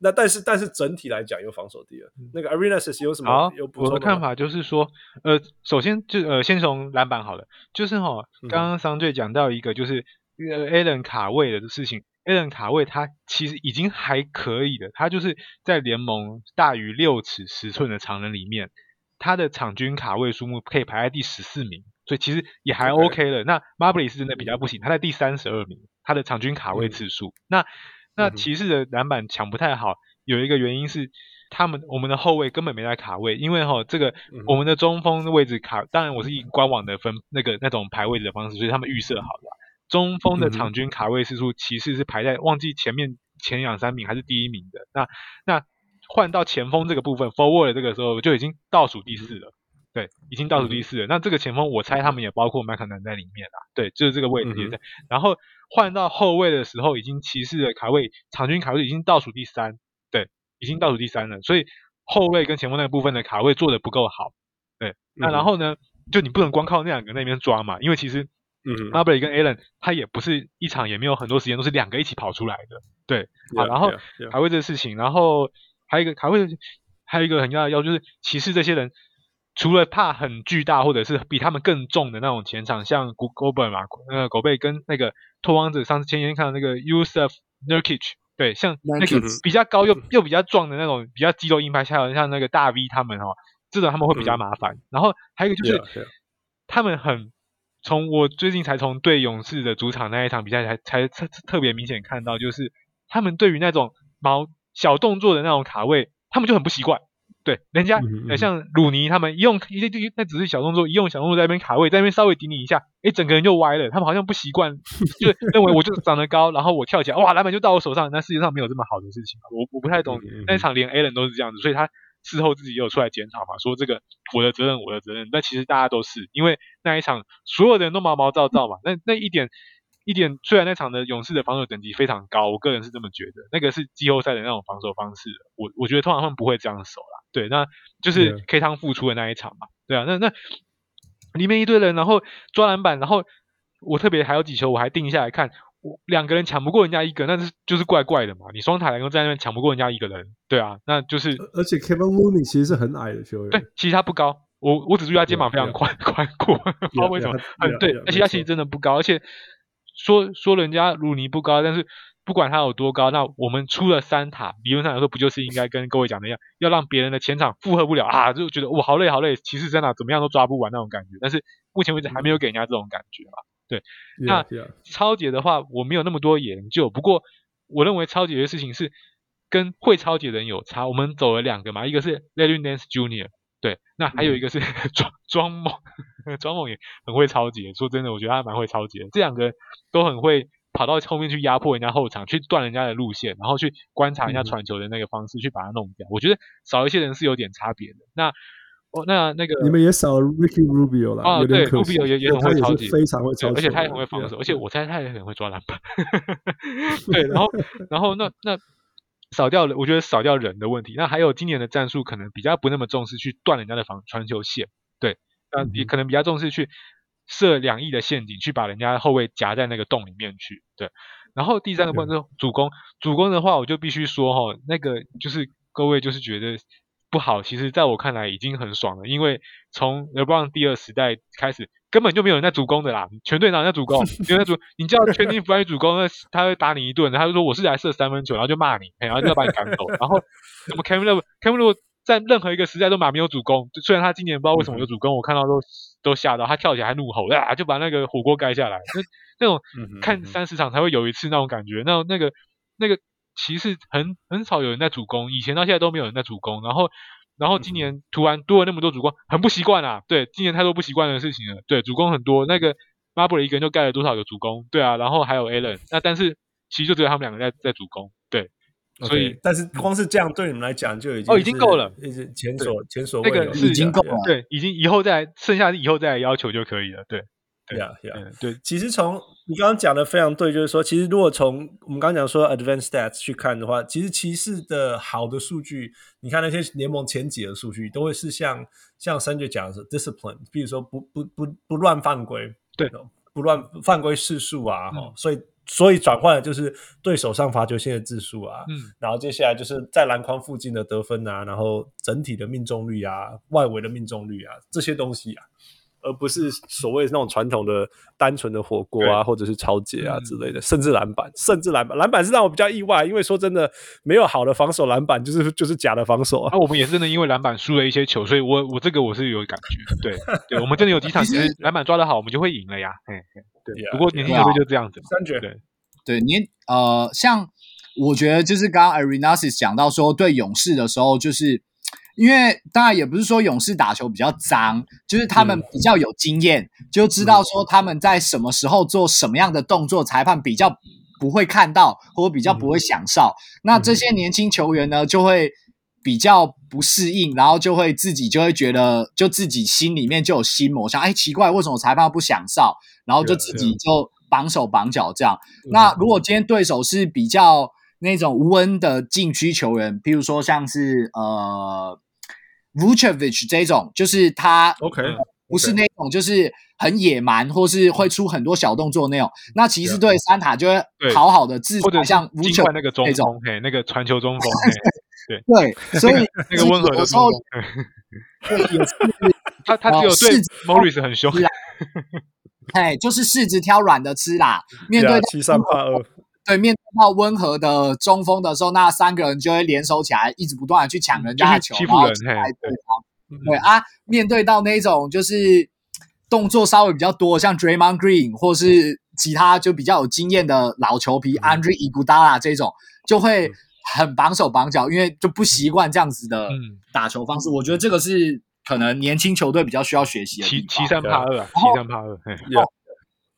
那但是但是整体来讲又防守低了，那个 Arenas 有什么？我的看法就是说，呃，首先就呃先从篮板好了，就是哈、哦，刚刚商队讲到一个就是呃 Allen 卡位的事情，Allen 卡位他其实已经还可以的，他就是在联盟大于六尺十寸的长人里面，他的场均卡位数目可以排在第十四名，所以其实也还 OK 了。那 Mobley 是真的比较不行，他在第三十二名，他的场均卡位次数，嗯、那。那骑士的篮板抢不太好，有一个原因是他们我们的后卫根本没在卡位，因为哈这个我们的中锋的位置卡，当然我是以官网的分那个那种排位置的方式，所以他们预设好的中锋的场均卡位次数，骑士是排在忘记前面前两三名还是第一名的。那那换到前锋这个部分，forward 这个时候就已经倒数第四了，对，已经倒数第四了。那这个前锋我猜他们也包括麦肯南在里面了，对，就是这个位置也在，然后。换到后卫的时候，已经骑士的卡位场均卡位已经倒数第三，对，已经倒数第三了。所以后卫跟前锋那个部分的卡位做的不够好，对。那然后呢，就你不能光靠那两个那边抓嘛，因为其实，嗯，Mobley 跟 Allen 他也不是一场也没有很多时间都是两个一起跑出来的，对。好，然后还会这个事情，然后还有一个还会，还有一个很重要的要就是骑士这些人除了怕很巨大或者是比他们更重的那种前场，像古戈贝嘛，那个狗贝跟那个拓荒者上次前几天看到那个 Jusuf Nurkic，对，像那个比较高又又比较壮的那种比较肌肉硬派，像像那个大 V 他们哦，这种他们会比较麻烦。嗯、然后还有一个就是 yeah, yeah. 他们很从我最近才从对勇士的主场那一场比赛才才特特别明显看到，就是他们对于那种毛小动作的那种卡位，他们就很不习惯。对，人家像鲁尼他们一用一一那只是小动作，一用小动作在那边卡位，在那边稍微顶你一下，哎，整个人就歪了。他们好像不习惯，[LAUGHS] 就认为我就长得高，然后我跳起来，哇，篮板就到我手上。那世界上没有这么好的事情，我我不太懂。那场连 Allen 都是这样子，所以他事后自己也有出来检讨嘛，说这个我的责任，我的责任。但其实大家都是因为那一场所有的人都毛毛躁躁嘛，那那一点。一点，虽然那场的勇士的防守等级非常高，我个人是这么觉得，那个是季后赛的那种防守方式，我我觉得通常他们不会这样守啦。对，那就是 K 汤复出的那一场嘛，对啊，那那里面一堆人，然后抓篮板，然后我特别还有几球我还定下来看，我两个人抢不过人家一个，那是就是怪怪的嘛，你双塔能够在那边抢不过人家一个人，对啊，那就是而且 Kevin Looney 其实是很矮的球员，对，其实他不高，我我只注意他肩膀非常宽宽阔，[LAUGHS] 不知道为什么，嗯，对，而且他其实真的不高，而且。说说人家鲁尼不高，但是不管他有多高，那我们出了三塔，理论上来说不就是应该跟各位讲的一样，要让别人的前场负荷不了啊，就觉得我好累好累，骑士在哪怎么样都抓不完那种感觉。但是目前为止还没有给人家这种感觉嘛。对，那抄截的话我没有那么多研究，不过我认为抄截的事情是跟会抄截的人有差。我们走了两个嘛，一个是 Larry Nance Junior，对，那还有一个是 [LAUGHS] 庄庄猛。庄猛 [LAUGHS] 也很会抄截，说真的，我觉得他蛮会抄截的。这两个都很会跑到后面去压迫人家后场，去断人家的路线，然后去观察人家传球的那个方式，嗯、去把它弄掉。我觉得少一些人是有点差别的。那哦，那那个你们也少了 Ricky Rubio 了啊？对，Rubio 也也很会超级，非常会超级，而且他也很会防守，而且我猜他也很会抓篮板。对，然后 [LAUGHS] 然后那那少掉了，我觉得少掉人的问题。那还有今年的战术可能比较不那么重视去断人家的防传球线，对。那也可能比较重视去设两翼的陷阱，去把人家后卫夹在那个洞里面去。对，然后第三个部分是主攻，主攻的话我就必须说哈，那个就是各位就是觉得不好，其实在我看来已经很爽了，因为从 LeBron 第二时代开始，根本就没有人在主攻的啦，全队哪有在主攻？因为主，你叫全体不来主攻，那他会打你一顿，他就说我是来射三分球，然后就骂你，然后就要把你赶走，然后什么 Kevin Love，Kevin Love。在任何一个时代都马没有主攻，虽然他今年不知道为什么有主攻，我看到都都吓到，他跳起来还怒吼，啊，就把那个火锅盖下来，那那种看三十场才会有一次那种感觉，那那个那个骑士很很少有人在主攻，以前到现在都没有人在主攻，然后然后今年突然多了那么多主攻，很不习惯啊，对，今年太多不习惯的事情了，对，主攻很多，那个马布雷一个人就盖了多少个主攻，对啊，然后还有 Allen，那但是其实就只有他们两个在在主攻，对。所以，但是光是这样对你们来讲就已经哦，已经够了，已经前所前所未有，那个是已经够了，对，已经以后再剩下以后再来要求就可以了，对，对呀，对呀，对。其实从你刚刚讲的非常对，就是说，其实如果从我们刚刚讲说 advanced stats 去看的话，其实骑士的好的数据，你看那些联盟前几的数据，都会是像像三姐讲的是 discipline，比如说不不不不乱犯规，对，不乱犯规次数啊，哈，所以。所以转换的就是对手上罚球线的次数啊，嗯，然后接下来就是在篮筐附近的得分啊，然后整体的命中率啊，外围的命中率啊，这些东西啊，而不是所谓那种传统的单纯的火锅啊，或者是超解啊之类的，甚至篮板，甚至篮板，篮板是让我比较意外，因为说真的，没有好的防守篮板，就是就是假的防守啊。那、啊、我们也真的因为篮板输了一些球，所以我我这个我是有感觉，对对，我们真的有几场 [LAUGHS] 其实篮板抓得好，我们就会赢了呀，嘿嘿。对，yeah, 不过年轻球队就这样子嘛。三绝对，对年呃，像我觉得就是刚刚 Arenasis 讲到说，对勇士的时候，就是因为当然也不是说勇士打球比较脏，就是他们比较有经验，嗯、就知道说他们在什么时候做什么样的动作，裁判比较不会看到，或者比较不会响哨。嗯、那这些年轻球员呢，就会比较不适应，然后就会自己就会觉得，就自己心里面就有心魔，想哎奇怪，为什么裁判不响哨？然后就自己就绑手绑脚这样。那如果今天对手是比较那种温的禁区球员，譬如说像是呃 Vucevic 这种，就是他 OK 不是那种就是很野蛮或是会出很多小动作那种。那骑士队三塔就会好好的制裁，像 Vucevic 那个中锋，嘿，那个传球中锋，[LAUGHS] 对对，所以 [LAUGHS] 那个温和的中锋。也是 [LAUGHS] 他他只有对 Morris 很凶，哎，就是柿子挑软的吃啦。面对七三八二，对，面对到温和的中锋的时候，那三个人就会联手起来，一直不断的去抢人家的球，欺负人，然后对方。对啊，面对到那种就是动作稍微比较多，像 Draymond Green 或是其他就比较有经验的老球皮、嗯、Andre Iguodala 这种，就会很绑手绑脚，因为就不习惯这样子的打球方式。嗯、我觉得这个是可能年轻球队比较需要学习的。七七三怕二啊，七三怕二。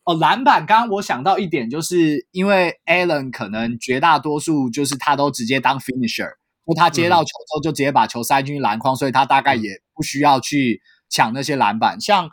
哦，篮板，刚刚我想到一点，就是因为 Allen 可能绝大多数就是他都直接当 finisher，就他接到球之后就直接把球塞进去篮筐，嗯、所以他大概也不需要去抢那些篮板。像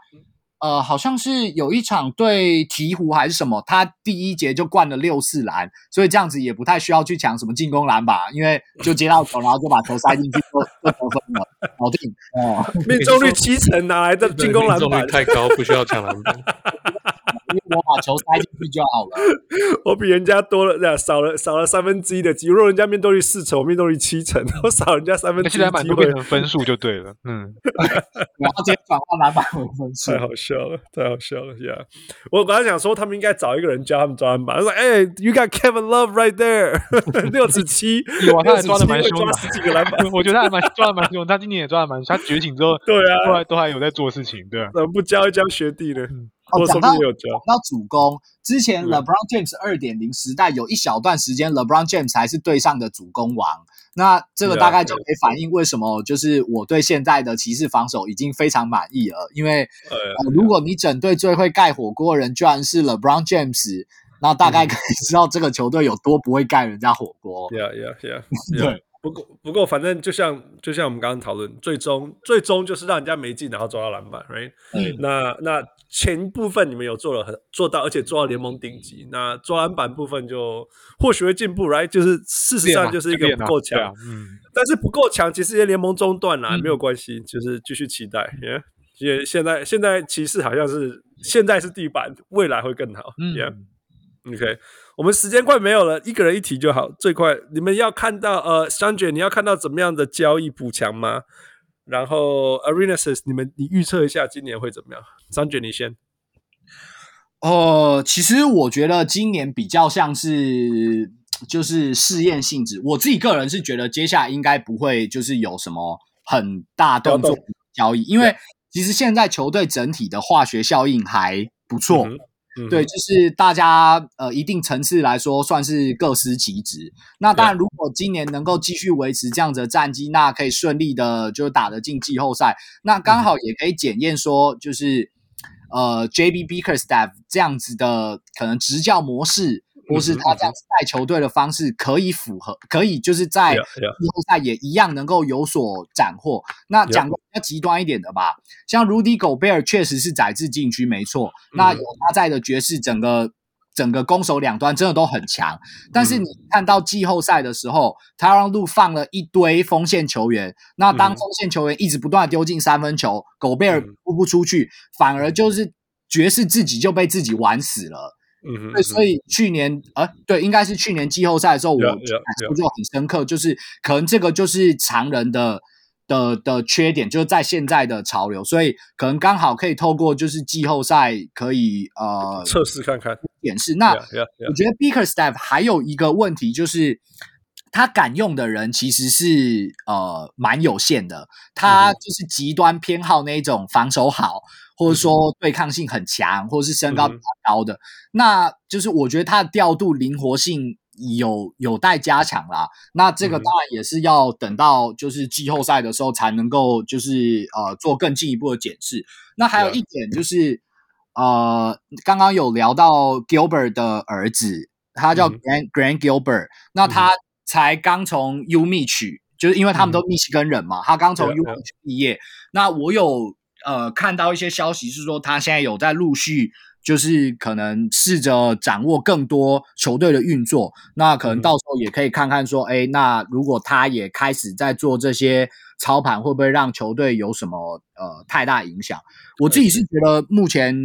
呃，好像是有一场对鹈鹕还是什么，他第一节就灌了六次篮，所以这样子也不太需要去抢什么进攻篮板，因为就接到球，然后就把球塞进去就就得分了，搞定哦。命中率七成，哪来的进攻篮板？命中率太高，不需要抢篮板。[LAUGHS] 因为我把球塞进去就好了。[LAUGHS] 我比人家多了，少了少了三分之一的机会。如果人家命中率四成，我命中率七成，[LAUGHS] 我少人家三分之一的机会。篮板都变成分数就对了。嗯，[LAUGHS] 然后直接转换篮板为分数，太好笑了，太好笑了呀！Yeah. 我本来想说，他们应该找一个人教他们抓篮板。他说：“哎、hey,，You got Kevin Love right there，六十七，有啊，他还抓的蛮凶的，抓十几个篮板。我觉得他还蛮抓的蛮凶。他今年也抓的蛮凶，他觉醒之后，对啊，都还都还有在做事情，对啊。怎么不教一教学弟呢？”嗯哦，讲到讲到主攻，之前 LeBron James 二点零时代有一小段时间，LeBron James 还是队上的主攻王。那这个大概就可以反映为什么，就是我对现在的骑士防守已经非常满意了。因为呃，如果你整队最会盖火锅的人居然是 LeBron James，那大概可以知道这个球队有多不会盖人家火锅。Yeah, yeah, yeah. 对。不过，不过，反正就像就像我们刚刚讨论，最终最终就是让人家没进，然后抓到篮板，right？嗯，那那前部分你们有做了很做到，而且做到联盟顶级。那抓篮板部分就或许会进步，right？就是事实上就是一个不够强，啊、嗯，但是不够强，其实也联盟中段啦，嗯、没有关系，就是继续期待，yeah？因为现在现在骑士好像是现在是地板，未来会更好，yeah？OK。我们时间快没有了，一个人一题就好，最快。你们要看到呃，张姐，你要看到怎么样的交易补强吗？然后 Arenas，你们你预测一下今年会怎么样？张卷，你先。呃，其实我觉得今年比较像是就是试验性质。我自己个人是觉得接下来应该不会就是有什么很大动作交易，因为其实现在球队整体的化学效应还不错。嗯对，就是大家呃，一定层次来说，算是各司其职。那当然，如果今年能够继续维持这样子的战绩，那可以顺利的就打得进季后赛。那刚好也可以检验说，就是呃，JB Bickerstaff 这样子的可能执教模式。或是他这样带球队的方式可以符合，可以就是在季后赛也一样能够有所斩获。那讲个比较极端一点的吧，像 Rudy Gobert 确实是宰制禁区没错，那有他在的爵士整个整个攻守两端真的都很强。但是你看到季后赛的时候，Tyronn Lue 放了一堆锋线球员，那当锋线球员一直不断丢进三分球，Gobert 扑不出去，反而就是爵士自己就被自己玩死了。嗯哼，对，所以去年啊，对，应该是去年季后赛的时候，我感触就很深刻，就是可能这个就是常人的的的缺点，就是在现在的潮流，所以可能刚好可以透过就是季后赛可以呃测试看看。演示。那我觉得 Beaker Staff 还有一个问题就是，他敢用的人其实是呃蛮有限的，他就是极端偏好那种防守好。或者说对抗性很强，或者是身高比较高的，嗯、那就是我觉得他的调度灵活性有有待加强啦。那这个当然也是要等到就是季后赛的时候才能够就是呃做更进一步的检视。那还有一点就是、嗯、呃，刚刚有聊到 Gilbert 的儿子，他叫 Grant、嗯、Grant Gilbert，那他才刚从 UMich，就是因为他们都密西根人嘛，嗯、他刚从 UMich 毕业。嗯、那我有。呃，看到一些消息是说，他现在有在陆续，就是可能试着掌握更多球队的运作。那可能到时候也可以看看说，哎、嗯，那如果他也开始在做这些操盘，会不会让球队有什么呃太大影响？我自己是觉得目前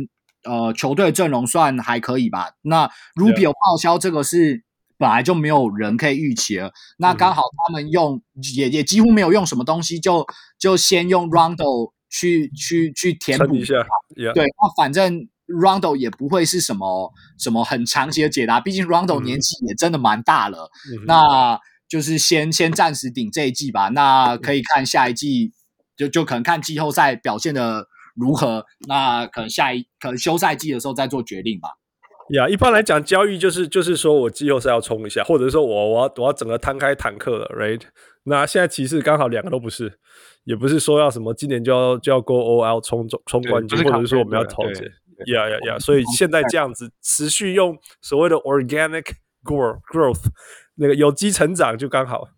呃球队阵容算还可以吧。那 Rubio 报销这个是本来就没有人可以预期了。那刚好他们用、嗯、也也几乎没有用什么东西，就就先用 Rondo 去去去填补一下。Yeah. 对，那反正 Rondo 也不会是什么什么很长期的解答，毕竟 Rondo 年纪也真的蛮大了。嗯、那就是先先暂时顶这一季吧。那可以看下一季，就就可能看季后赛表现的如何。那可能下一可能休赛季的时候再做决定吧。呀，yeah, 一般来讲，交易就是就是说我季后赛要冲一下，或者说我我要我要整个摊开坦克了，right？那现在骑士刚好两个都不是，也不是说要什么今年就要就要 go all out 冲冲冠军，或者是说我们要投这呀呀呀，所以现在这样子持续用所谓的 organic growth growth 那个有机成长就刚好。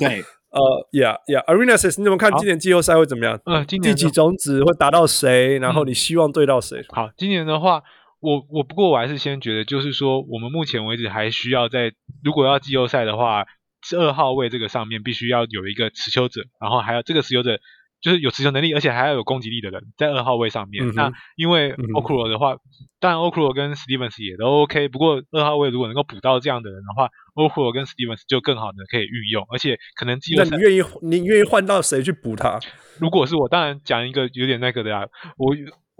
对，[LAUGHS] 呃呀呀，Arena says 你怎么看今年季后赛会怎么样？嗯，今年第几种子会打到谁？然后你希望对到谁？好，今年的话。我我不过我还是先觉得，就是说我们目前为止还需要在，如果要季后赛的话，是二号位这个上面必须要有一个持球者，然后还有这个持球者就是有持球能力，而且还要有攻击力的人在二号位上面。嗯、那因为 OKRO 的话，嗯、当然 OKRO 跟 Stevens 也都 OK，不过二号位如果能够补到这样的人的话，，OKRO 跟 Stevens 就更好的可以运用，而且可能季后赛。你愿意你愿意换到谁去补他？如果是我，当然讲一个有点那个的呀，我。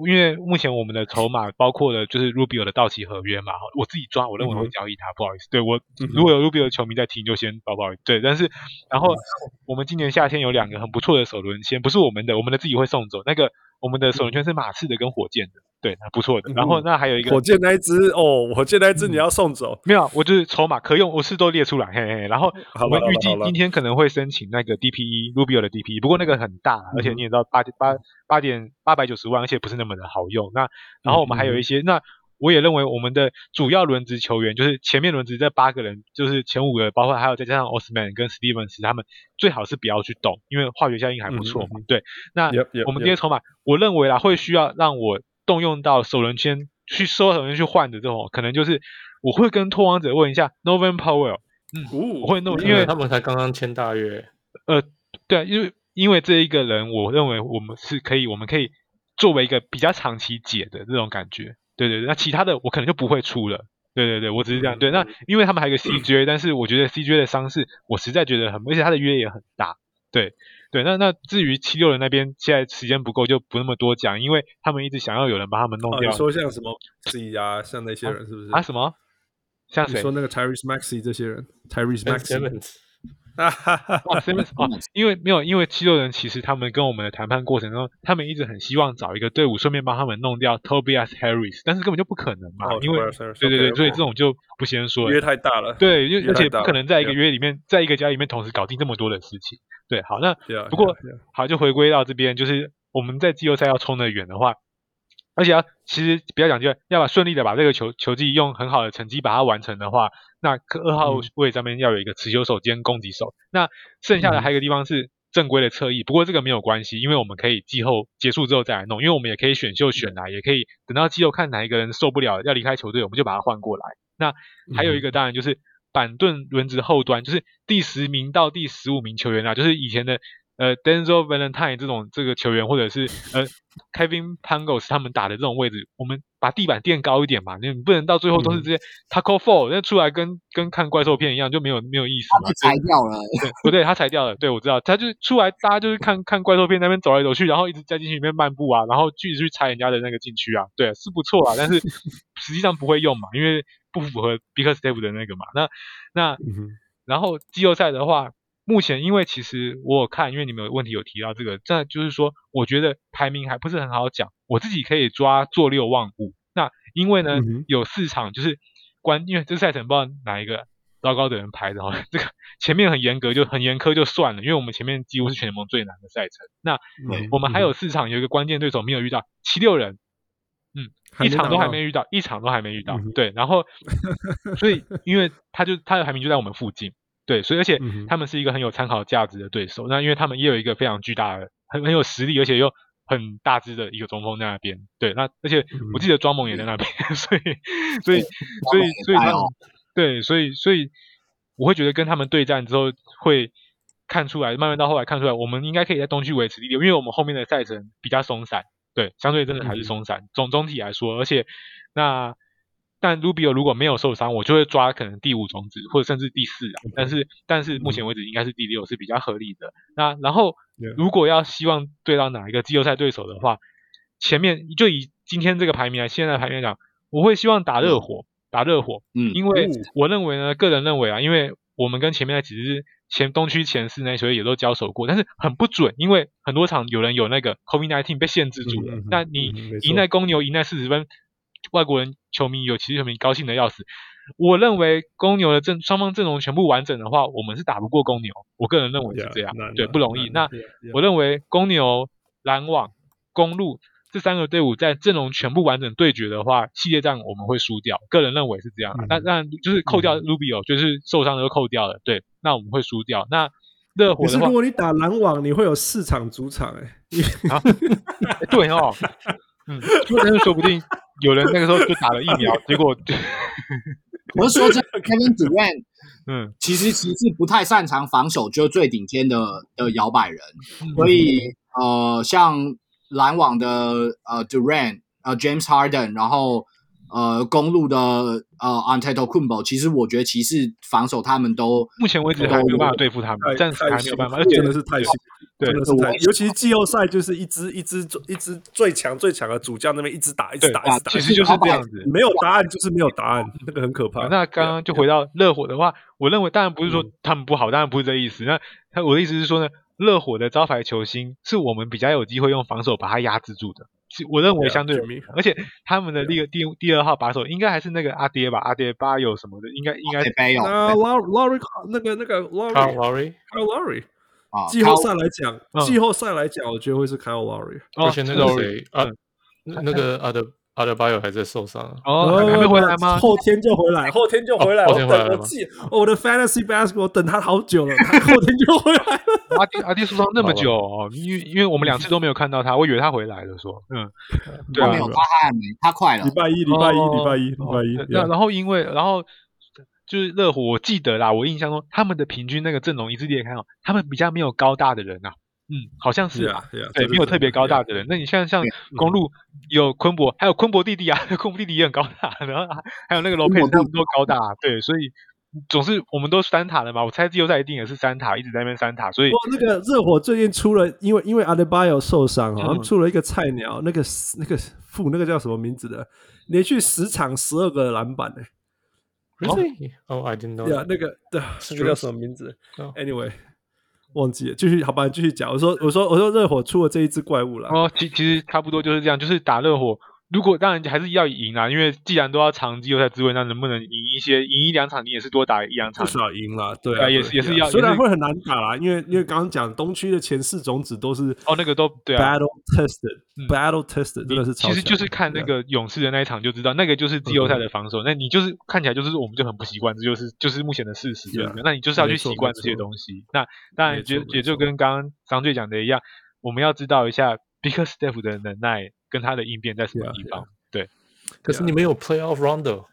因为目前我们的筹码包括了就是 Rubio 的到期合约嘛，我自己抓，我认为会交易他，嗯、不好意思，对我如果有 Rubio 的球迷在听，就先不好意思，对，但是然后我们今年夏天有两个很不错的首轮签，不是我们的，我们的自己会送走，那个我们的首轮签是马刺的跟火箭的，对，不错的，然后那还有一个火箭那一只哦，火箭那一只你要送走，嗯、没有，我就是筹码可用，我是都列出来，嘿嘿，然后我们预计今天可能会申请那个 DPE Rubio 的 DPE，不过那个很大，而且你也知道八八。八点八百九十万，而且不是那么的好用。那然后我们还有一些，嗯、那我也认为我们的主要轮值球员，就是前面轮值这八个人，就是前五个，包括还有再加上 Osman 跟 Stevens，他们最好是不要去动，因为化学效应还不错对，那我们这些筹码，我认为啊，会需要让我动用到首轮签去收首轮去换的这种，可能就是我会跟拓荒者问一下 Norman Powell，嗯，哦、我会弄，因为他们才刚刚签大约，呃，对，因为。因为这一个人，我认为我们是可以，我们可以作为一个比较长期解的这种感觉，对对对。那其他的我可能就不会出了，对对对，我只是这样。对，那因为他们还有一个 CJ，但是我觉得 CJ 的伤势，我实在觉得很，而且他的约也很大，对对。那那至于七六人那边，现在时间不够，就不那么多讲，因为他们一直想要有人把他们弄掉。哦、你说像什么 C 啊，像那些人是不是？啊，啊什么？像谁？你说那个 Tyrese Maxey 这些人，Tyrese Maxey。啊哈哈，[LAUGHS] 哇，Simmons 啊，因为没有，因为七六人其实他们跟我们的谈判过程中，他们一直很希望找一个队伍，顺便帮他们弄掉 Tobias Harris，但是根本就不可能嘛，因为对对对，所以这种就不先说了，约太大了，对，而且不可能在一个约里面，在一个家里面同时搞定这么多的事情，对，好，那不过好，就回归到这边，就是我们在季后赛要冲得远的话，而且要其实比较讲究，要把顺利的把这个球球技用很好的成绩把它完成的话。那二号位上面要有一个持球手兼攻击手，嗯、那剩下的还有一个地方是正规的侧翼，嗯、不过这个没有关系，因为我们可以季后结束之后再来弄，因为我们也可以选秀选来，嗯、也可以等到季后看哪一个人受不了要离开球队，我们就把他换过来。那还有一个当然就是板凳轮值后端，就是第十名到第十五名球员啊，就是以前的。呃，Denzel Valentine 这种这个球员，或者是呃，Kevin Pangos 他们打的这种位置，我们把地板垫高一点嘛，你不能到最后都是这些 Taco Fall，那出来跟跟看怪兽片一样，就没有没有意思嘛。他裁掉了，对不对？他裁掉了，对，我知道，他就出来，大家就是看看怪兽片那边走来走去，然后一直在禁区里面漫步啊，然后继续去拆人家的那个禁区啊，对，是不错啊，但是 [LAUGHS] 实际上不会用嘛，因为不符合 Bickerstaff 的那个嘛。那那、嗯、然后季后赛的话。目前，因为其实我有看，因为你们有问题有提到这个，这就是说，我觉得排名还不是很好讲。我自己可以抓做六望五。那因为呢，嗯、有四场就是关，因为这赛程不知道哪一个糟糕的人排的，这个前面很严格，就很严苛就算了，因为我们前面几乎是全联盟最难的赛程。那我们还有四场有一个关键对手没有遇到，七六人，嗯，一场都还没遇到，一场都还没遇到。嗯、对，然后 [LAUGHS] 所以因为他就他的排名就在我们附近。对，所以而且他们是一个很有参考价值的对手。嗯、那因为他们也有一个非常巨大的、很很有实力，而且又很大只的一个中锋在那边。对，那而且我记得庄猛也在那边，[LAUGHS] 嗯、[LAUGHS] 所以所以所以所以他们对，所以所以我会觉得跟他们对战之后会看出来，慢慢到后来看出来，我们应该可以在东区维持第六，因为我们后面的赛程比较松散。对，相对真的还是松散。总、总体来说，而且那。但 Rubio 如果没有受伤，我就会抓可能第五种子或者甚至第四啊。但是但是目前为止应该是第六是比较合理的。那然后如果要希望对到哪一个季后赛对手的话，前面就以今天这个排名来，现在排名来讲，我会希望打热火，打热火，嗯，因为我认为呢，个人认为啊，因为我们跟前面的几支前东区前四那球队也都交手过，但是很不准，因为很多场有人有那个 COVID-19 被限制住了，那你赢在公牛赢在四十分。外国人球迷有，其实球迷高兴的要死。我认为公牛的阵双方阵容全部完整的话，我们是打不过公牛。我个人认为是这样，yeah, 对，不容易。那我认为公牛、篮网、公路这三个队伍在阵容全部完整对决的话，系列战我们会输掉。个人认为是这样。那、嗯、那就是扣掉 Rubio，、嗯、就是受伤都扣掉了。对，那我们会输掉。那热火的话，可是如果你打篮网，你会有四场主场哎、欸。啊，对哦。[LAUGHS] 嗯，但是说不定。有人那个时候就打了疫苗，结果就 [LAUGHS] 我是说这 Kevin Durant，[LAUGHS] 嗯，其实其实不太擅长防守，就是最顶尖的的摇摆人，所以呃，像篮网的呃 Durant，呃 James Harden，然后。呃，公路的呃，Antetokounmpo，其实我觉得骑士防守他们都目前为止还没有办法对付他们，暂时还没有办法，而且真的是太细，对，真的是太，尤其是季后赛就是一支一支一支最强最强的主将那边一直打一直打一直打，其实就是这样子，没有答案就是没有答案，那个很可怕。那刚刚就回到热火的话，我认为当然不是说他们不好，当然不是这意思。那他我的意思是说呢，热火的招牌球星是我们比较有机会用防守把他压制住的。我认为相对明，而且他们的第二第第二号把手应该还是那个阿爹吧，阿爹巴有什么的，应该应该是巴有。那 Lowry 那个那个 Lowry 啊，季后赛来讲，季后赛来讲，我觉得会是 Kyle Lowry。而且那个谁啊，那个阿 [LAUGHS] 德。阿德巴约还在受伤哦，还没回来吗？后天就回来，后天就回来。后天回来了。我的 Fantasy Basketball 等他好久了，他 [LAUGHS] 后天就回来了。阿迪阿迪受伤那么久哦，因为因为我们两次都没有看到他，我以为他回来了。说，嗯，对啊，他还没，他快了。礼拜一，礼拜一，礼拜一，礼拜一。那然后因为然后就是热火，我记得啦，我印象中他们的平均那个阵容一致列看哦，他们比较没有高大的人呐。嗯，好像是啊，对，没有特别高大的人。那你像像公路有昆博，还有昆博弟弟啊，[LAUGHS] 昆博弟弟也很高大，然后还有那个罗佩斯，他们都高大，对，所以总是我们都三塔的嘛。我猜季后赛一定也是三塔，一直在那边三塔。所以那个热火最近出了，因为因为阿德巴约受伤，好像出了一个菜鸟，那个那个副那个叫什么名字的，连续十场十二个篮板呢。Really? Oh, I didn't know. 呀，那个对，那个叫什么名字？Anyway。忘记了，继续好吧，继续讲。我说，我说，我说，热火出了这一只怪物了。哦，其其实差不多就是这样，就是打热火。如果当然还是要赢啊，因为既然都要长季后赛之位，那能不能赢一些，赢一两场，你也是多打一两场，至少赢了。对啊，也是也是要，虽然会很难打啦，因为因为刚刚讲东区的前四种子都是哦，那个都对啊，battle tested，battle tested，真的是超。其实就是看那个勇士的那一场就知道，那个就是季后赛的防守。那你就是看起来就是我们就很不习惯，这就是就是目前的事实，对不对？那你就是要去习惯这些东西。那当然也也就跟刚刚张队讲的一样，我们要知道一下 Big Steph 的能耐跟他的应变在什么地方。对，可是你没有 Playoff Rondo，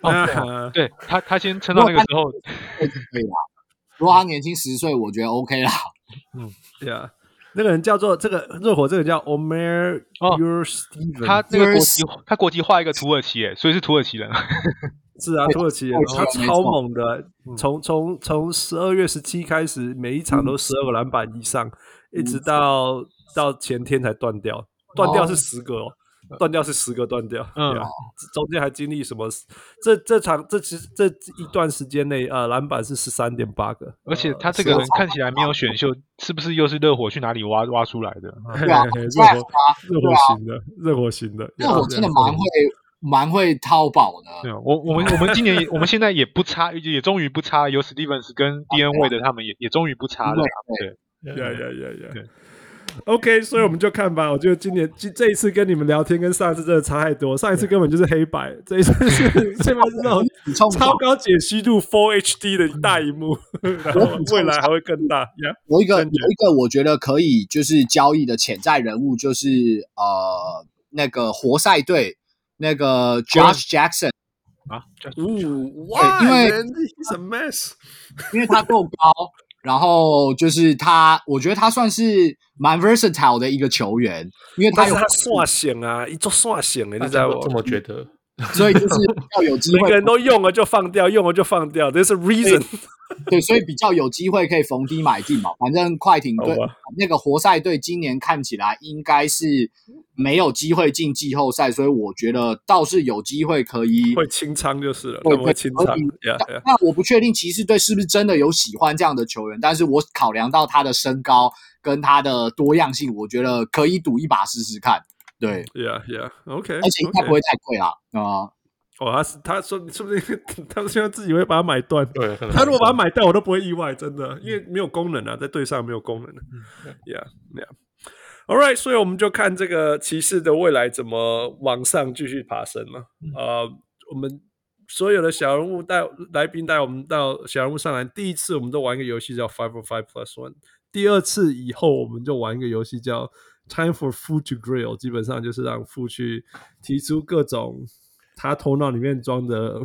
哦，对 [LAUGHS] 他，他先撑到那个时候可以啦。如果他年轻十岁，我觉得 OK 啦。[LAUGHS] 嗯，对啊，那个人叫做这个热火，这个叫 Omer Yurtseven，他那个国籍，他国籍画一个土耳其，诶，所以是土耳其人。[LAUGHS] 是啊，土耳其人，他超猛的，从从从十二月十七开始，每一场都十二个篮板以上，一直到到前天才断掉，断掉是十个哦。断掉是十个断掉，嗯，中间还经历什么？这这场这其实这一段时间内，呃，篮板是十三点八个，而且他这个人看起来没有选秀，是不是又是热火去哪里挖挖出来的？对啊，热火热火型的，热火型的，热火真的蛮会蛮会掏宝的。对，我我们我们今年我们现在也不差，也终于不差，有史蒂文斯跟 D N 位的他们也也终于不差了。对，呀呀呀呀。OK，所以我们就看吧。我觉得今年这这一次跟你们聊天，跟上一次真的差太多。上一次根本就是黑白，这一次是这边是那种 [LAUGHS] 超高解析度 Full HD 的大荧幕，[LAUGHS] 然后未来还会更大。有一个有一个我觉得可以就是交易的潜在人物，就是呃那个活塞队那个 Josh Jackson 啊，呜哇，因为 He's a mess，因为他够高。然后就是他，我觉得他算是蛮 versatile 的一个球员，因为他有他刷型啊，一做刷型的，你知道我？这么觉得？[LAUGHS] 所以就是要有机会，每个人都用了就放掉，用了就放掉，There's a reason 对。对，所以比较有机会可以逢低买进嘛。[LAUGHS] 反正快艇队那个活塞队今年看起来应该是没有机会进季后赛，所以我觉得倒是有机会可以会清仓就是了，会会清仓。Yeah, yeah. 那我不确定骑士队是不是真的有喜欢这样的球员，但是我考量到他的身高跟他的多样性，我觉得可以赌一把试试看。对，Yeah Yeah，OK，而且应该不会太贵啦啊！哦，他是他说，说不定 [LAUGHS] 他现在自己会把它买断。对，他如果把它买断，我都不会意外，真的，因为没有功能啊，在队上没有功能。Yeah Yeah，All right，所以我们就看这个骑士的未来怎么往上继续爬升了。呃，我们所有的小人物带来宾带我们到小人物上来，第一次我们都玩一个游戏叫 Five or Five Plus One，第二次以后我们就玩一个游戏叫。Time for food to grill，基本上就是让 Fu 去提出各种他头脑里面装的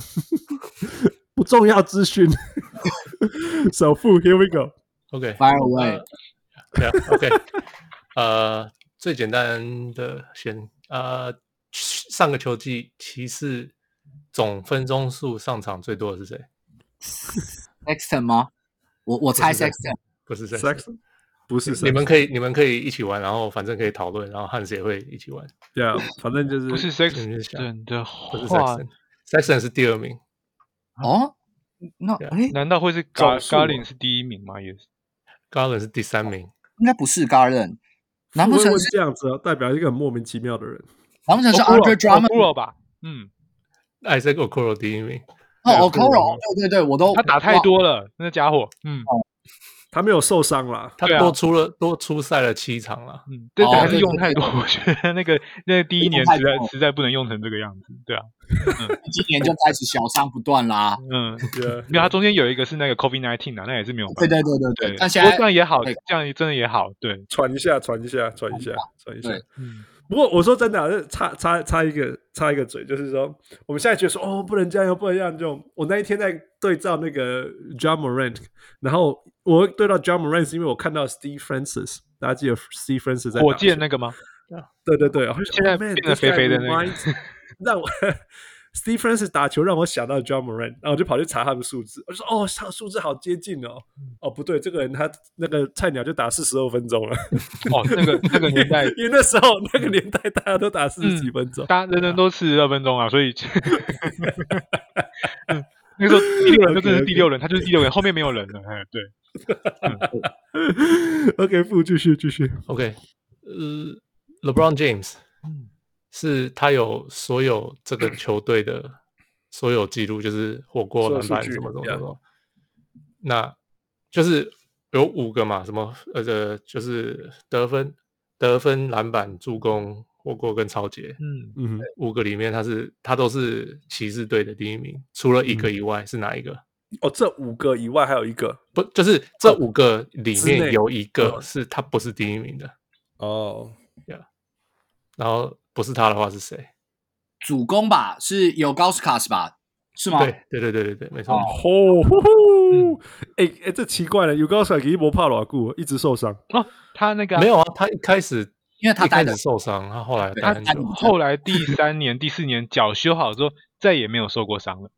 不重要资讯。首富，Here we go。OK，Fire away。OK，呃，最简单的先，呃，上个球季骑士总分钟数上场最多的是谁？Sexton 吗？我我猜 Sexton，不是 Sexton。不是，你们可以，你们可以一起玩，然后反正可以讨论，然后汉斯也会一起玩。对啊，反正就是不是 Sexton 的话，不是第二名。哦，那哎，难道会是 Garland 是第一名吗？也是，Garland 是第三名，应该不是 Garland。难不成是这样子？代表一个很莫名其妙的人？难不成是 Andre Drummond 吧？嗯，Isaac Okoro 第一名。哦，Okoro，对对对，我都他打太多了，那家伙，嗯。他没有受伤啦，他多出了多出赛了七场了，嗯，对，还是用太多，我觉得那个那个第一年实在实在不能用成这个样子，对啊，[LAUGHS] 今年就开始小伤不断啦，嗯，[LAUGHS] 对，因为他中间有一个是那个 COVID nineteen 啊，那也是没有办法，对对对对对，但现在这样也好，这样真的也好，对，喘一下，喘一下，喘一下，喘一下，嗯。不过我说真的、啊，就插插插一个插一个嘴，就是说我们现在觉得说哦，不能这样，又不能这样。就我那一天在对照那个 John Morant，然后我对到 John Morant 是因为我看到 Steve Francis，大家记得 Steve Francis 在火箭那个吗？对对对，现在变得肥肥的那个，让 [LAUGHS] 我。Steve Francis 打球让我想到 John Morant，然后我就跑去查他的数字，我就说哦，他数字好接近哦。哦，不对，这个人他那个菜鸟就打四十二分钟了。哦，那个 [LAUGHS] 那个年代，因为那时候那个年代大家都打四十几分钟，大家人人都四十二分钟啊，所以，[LAUGHS] 那个时候第六人就真的是第六人，他就是第六人，后面没有人了。哎，对。[LAUGHS] OK，不继续继续。OK，呃，LeBron James。是他有所有这个球队的所有记录，就是火锅篮板什么什么什么，那就是有五个嘛，什么呃，就是得分、得分、篮板、助攻、火锅跟超杰，嗯。嗯，五个里面他是他都是骑士队的第一名，除了一个以外，是哪一个？哦，这五个以外还有一个，不就是这五个里面有一个是他不是第一名的哦，呀，然后。不是他的话是谁？主攻吧，是有高斯卡斯吧？是吗？对对对对对对，没错。哦，哎哎，这奇怪了，有高斯卡斯一波帕罗古一直受伤啊。他那个没有啊，他一开始因为他开始受伤，他后来他后来第三年、第四年脚修好之后，再也没有受过伤了。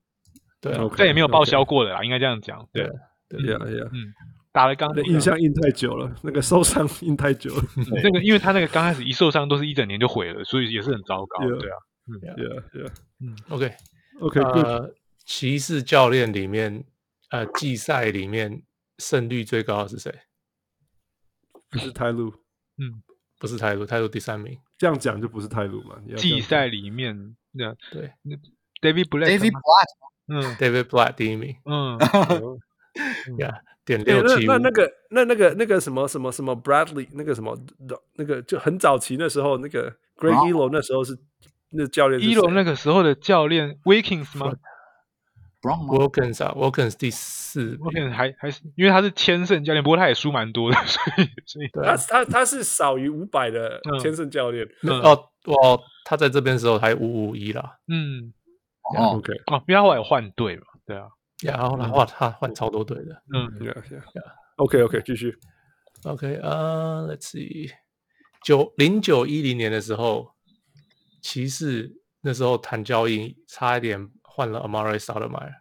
对，再也没有报销过的啦，应该这样讲。对对呀呀，嗯。打了刚的，印象印太久了，[LAUGHS] 那个受伤印太久了。那个，因为他那个刚开始一受伤都是一整年就毁了，所以也是很糟糕。对啊，嗯，对啊，对啊，嗯，OK，OK。呃，骑士教练里面，呃，季赛里面胜率最高的是谁？不是泰路，嗯，不是泰路，泰路第三名。这样讲就不是泰路嘛？季赛里面，那对，David Blatt，David Blatt，嗯，David Blatt 第一名，嗯，呀。[LAUGHS] 点六七那那个那那个那个什么什么什么 Bradley 那个什么那个就很早期那时候那个 Greg Elo 那时候是那教练 Elo 那个时候的教练 Wilkins 吗？Wilkins 啊，Wilkins 第四，Wilkins 还还是因为他是千胜教练，不过他也输蛮多的，[LAUGHS] 所以所以他他他是少于五百的千胜教练。哦哦，他在这边的时候还五五一啦。嗯，OK。哦，因为他后来有换队嘛，对啊。然后来哇，他换超多队的，嗯，OK OK，继续，OK 啊，Let's see，九零九一零年的时候，骑士那时候谈交易，差一点换了 Amar'e Stoudemire，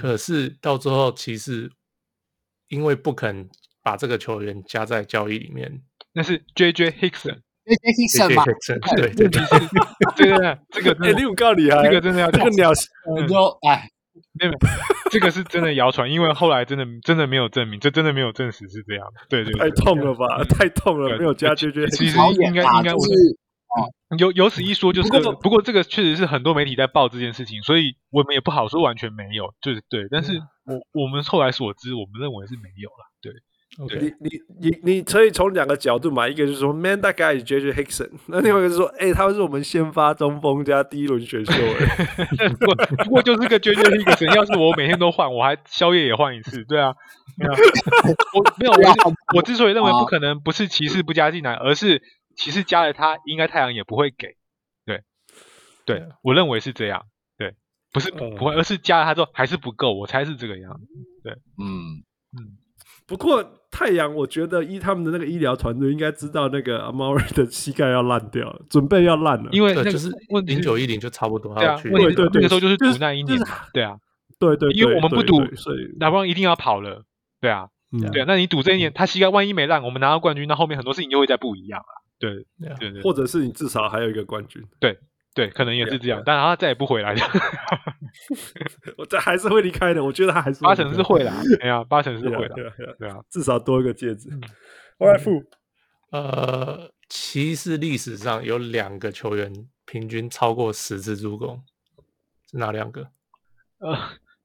可是到最后骑士因为不肯把这个球员加在交易里面，那是 JJ Hickson。JJ Hickson 嘛，对对对，这个这个肯定有够厉害，这个真的要这个鸟，我就哎，没有，这个是真的谣传，因为后来真的真的没有证明，这真的没有证实是这样。对对，太痛了吧，太痛了，没有加 JJ，其实应该应该我是。有有此一说，就是不过，不过这个确实是很多媒体在报这件事情，所以我们也不好说完全没有，就是对。但是我我们后来所知，我们认为是没有了。你你你你可以从两个角度嘛，一个就是说，Man that guy is JJ Hickson，那另外一个是说，哎、欸，他是我们先发中锋加第一轮选秀。[LAUGHS] 不过不过就是个 JJ Hickson，要是我每天都换，我还宵夜也换一次，对啊，没有，我没有，我我之所以认为不可能，不是骑士不加进来，而是。骑士加了他，应该太阳也不会给，对，对，我认为是这样，对，不是不会，而是加了他之后还是不够，我猜是这个样子，对，嗯嗯。不过太阳，我觉得依他们的那个医疗团队，应该知道那个 Amar'e 的膝盖要烂掉了，准备要烂了，因为那个就是零九一零就差不多，对啊，对对对，那个时候就是赌那一年，对啊，对对，因为我们不赌，所以拿不一定要跑了，对啊，对啊，那你赌这一年他膝盖万一没烂，我们拿到冠军，那后面很多事情就会再不一样了。对对对，或者是你至少还有一个冠军，对对，可能也是这样，但他再也不回来了，[LAUGHS] 我这还是会离开的，我觉得他还是八成是会的，哎呀，八成是会的，对啊，至少多一个戒指。后来副，呃，骑士历史上有两个球员平均超过十次助攻，是哪两个？呃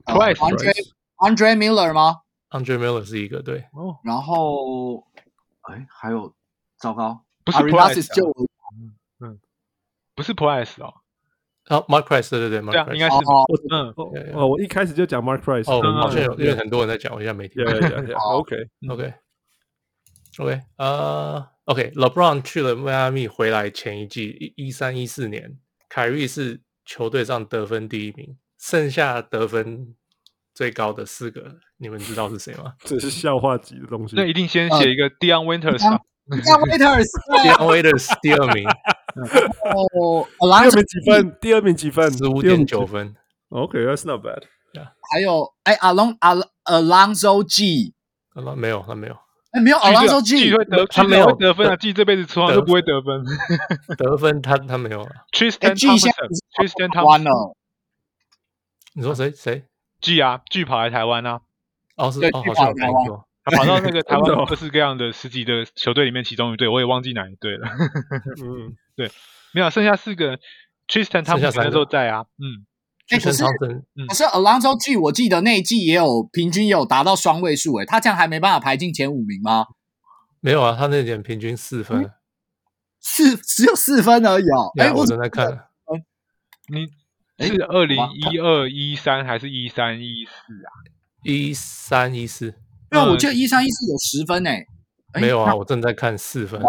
，Andre Andre Miller 吗？Andre Miller 是一个对，然后哎，还有糟糕。不是 Price 就嗯，不是 Price 哦，好，Mark Price 对对对，对啊，应该是，嗯，哦，我一开始就讲 Mark Price，哦，好像有，因为很多人在讲，我现在没听，OK，OK，OK，[LAUGHS] 呃，OK，LeBron 去了迈阿密，回来前一季一三一四年，凯瑞是球队上得分第一名，剩下得分最高的四个，你们知道是谁吗？这是笑话级的东西，那一定先写一个 Dion Waiters。[LAUGHS] Dion Waiters，Dion [LAUGHS] Waiters 第二名。[LAUGHS] 哦，第二名几分？第二名几分？十五点九分。OK，that's not bad。还有，哎，Alon Alonzo G，没有，他没有。哎，没有 Alonzo G 会得，他没有得分啊，G 这辈子从来都不会得分。[LAUGHS] 得分他他没有。Tristan Thompson，Tristan Thompson。你说谁谁？G 啊，G 跑来台湾啊。哦，是哦，好像有听过。他跑到那个台湾 [LAUGHS] 各式各样的十几的球队里面，其中一队我也忘记哪一队了。嗯，对，没有，剩下四个，Tristan 他们那时候在啊。嗯，可是可是 Alonso G 我记得那一季也有平均也有达到双位数，诶，他这样还没办法排进前五名吗？没有啊，他那点平均四分，四只有四分而已哦。哎，我正在看，你是二零一二一三还是一三一四啊？一三一四。对，我记得一三一四有十分诶，没有啊，我正在看四分，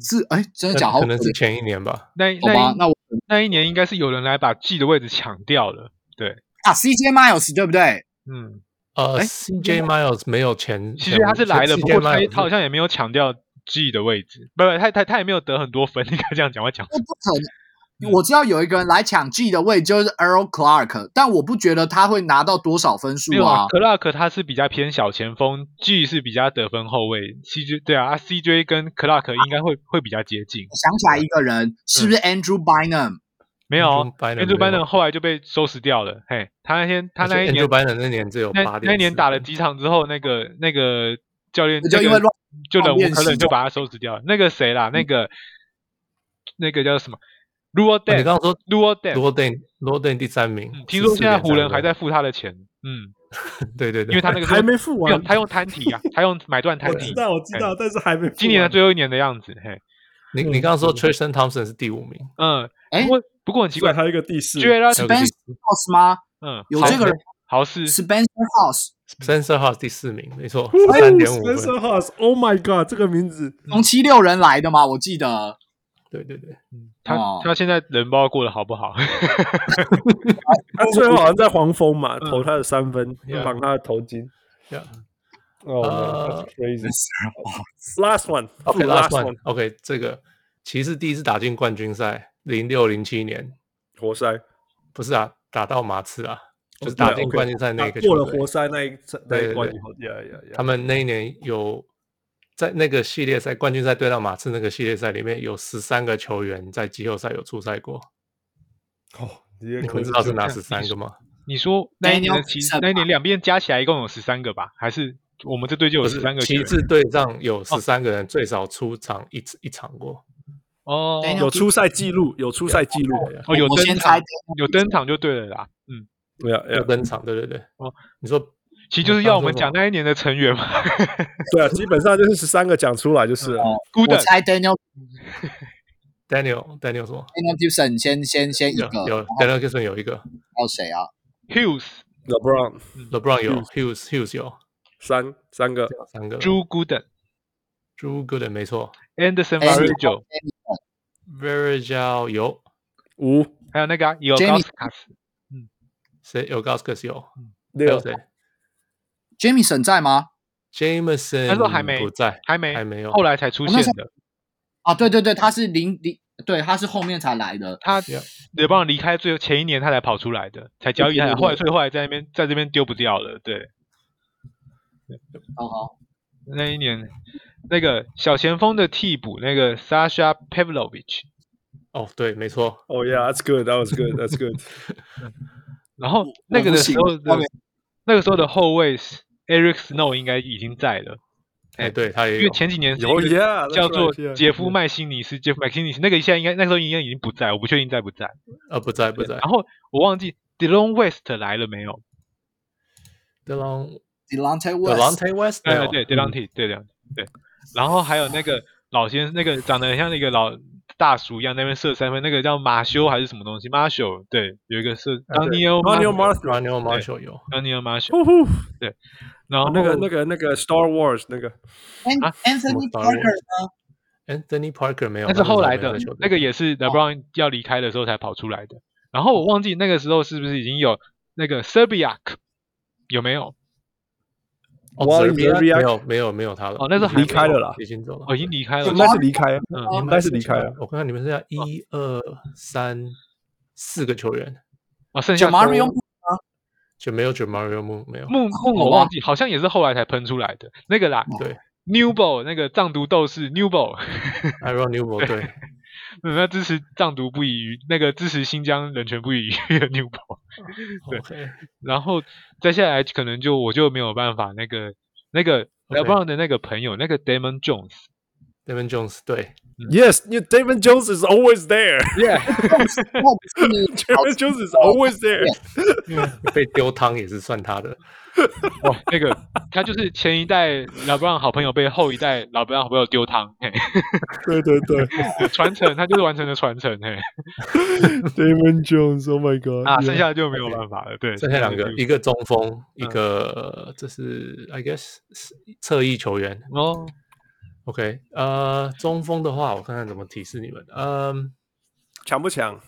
是哎，真的假好？可能是前一年吧。那那那我那一年应该是有人来把 G 的位置抢掉了，对啊，CJ Miles 对不对？嗯，呃，CJ Miles 没有前，其实他是来了，不过他他好像也没有抢掉 G 的位置，不不，他他他也没有得很多分，[LAUGHS] 应该这样讲，我讲不可能。我知道有一个人来抢 G 的位，就是 Earl Clark，但我不觉得他会拿到多少分数啊。Clark 他是比较偏小前锋，G 是比较得分后卫。CJ 对啊，CJ 跟 Clark 应该会会比较接近。我想起来一个人，是不是 Andrew Bynum？没有，Andrew Bynum 后来就被收拾掉了。嘿，他那天他那一年 Andrew Bynum 那年只有八点，那年打了几场之后，那个那个教练就因为乱，就忍无可忍就把他收拾掉了。那个谁啦？那个那个叫什么？Luol Deng，你刚刚说 Luol Deng，Luol Deng，Luol Deng 第三名。听说现在湖人还在付他的钱。嗯，[LAUGHS] 对对对，因为他那个还没付完，他用摊体啊，他用买断摊体。我知道，我知道，但是还没。今年的最后一年的样子，嘿。你你刚刚说 Tristan Thompson 是第五名。嗯，不过不过很奇怪，还有一个第四。Spencer House 吗？嗯，有这个人。豪士。Spencer House，Spencer House 第四名，没错，三点五分。Spencer House，Oh my God，这个名字从七六人来的吗？我记得。对对对，嗯，他他现在人不知道过得好不好？他最后 [LAUGHS] 好像在黄蜂嘛，投他的三分，绑他的头巾。哦，crazy！Last one，OK，Last one，OK，这个骑士第一次打进冠军赛，零六零七年。活塞。不是啊，打到马刺啊，就是打进冠军赛那个过了活塞那一那一关以后，他们那一年有在那个系列赛冠军赛对到马刺那个系列赛里面有十三个球员在季后赛有出赛过。哦，你们知道是哪十三个吗？你说那一年的骑那一年两边加起来一共有十三个吧？还是我们这队就有十三个？骑士队上有十三个人最少出场一次一场过。哦，有出赛记录，有出赛记录，哦，有登场，有登场就对了啦。嗯，对啊，要登场，对对对。哦，你说，其实就是要我们讲那一年的成员嘛。对啊，基本上就是十三个讲出来就是了。我猜 Daniel，Daniel，Daniel 什么？Daniel Gibson 先先先一个，有 Daniel Gibson 有一个。还有谁啊？Hughes，LeBron，LeBron 有，Hughes，Hughes 有三三个，三个。Drew Gooden，Drew Gooden 没错。Anderson Varejao。Varejao 有五，还有那个 Ilgauskas，嗯，谁 Ilgauskas 有六谁？Jamison 在吗？Jamison 他说还没不在，还没还没有，后来才出现的。啊，对对对，他是零零，对，他是后面才来的。他 LeBron 离开最前一年，他才跑出来的，才交易他，后来所以后来在那边在这边丢不掉了，对。好好，那一年。那个小前锋的替补，那个 Sasha Pavlovich，哦，对，没错，哦、oh,，Yeah，that's good，that was good，that's good。[LAUGHS] 然后那个的时候的，那个时候的后卫 Eric Snow 应该已经在了，哎，对，他也因为前几年叫做杰夫麦辛尼斯，杰夫麦辛尼斯那个现在应该那时候应该已经不在，我不确定在不在，呃，不在不在。然后我忘记 Delon West 来了没有？Delon Delon T West，对对 Delon T，对的对。然后还有那个老先生，那个长得像那个老大叔一样，那边射三分那个叫马修还是什么东西？马修，对，有一个是 Daniel Daniel Marshall，Daniel Marshall 有，Daniel Marshall，对。然后那个那个那个 Star Wars 那个。Anthony Parker 呢？Anthony Parker 没有，那是后来的，那个也是 LeBron 要离开的时候才跑出来的。然后我忘记那个时候是不是已经有那个 Serbiak 有没有？哦，没有没有没有他了。哦，那时候离开了啦，已经走了。哦，已经离开了，应该是离开，嗯，应该是离开了。我看看你们剩下一二三四个球员，哦，剩下 Mario 就没有 Mario Moon 没有。木木，我忘记，好像也是后来才喷出来的。那个啦。对，Newball 那个藏独斗士 Newball，Iron [LAUGHS] Newball 对。[LAUGHS] 那支持藏独不遗余，那个支持新疆人权不遗余的 [LAUGHS] Newball，对，okay. 然后再下来可能就我就没有办法，那个那个 LeBron 的那个朋友，那个 Damon Jones，Damon Jones，对，Yes，Damon Jones is always there. Yeah, [LAUGHS] David Jones is always there，[LAUGHS] 被丢汤也是算他的。[LAUGHS] 哇，那个他就是前一代老布朗好朋友被后一代老布朗好朋友丢汤，嘿，对对对，传承他就是完成了传承，嘿，David Jones，Oh my God，啊，剩下的就没有办法了，对，剩下两个，一个中锋，一个这是 I guess 是侧翼球员。哦，OK，呃，中锋的话，我看看怎么提示你们，嗯，强不强？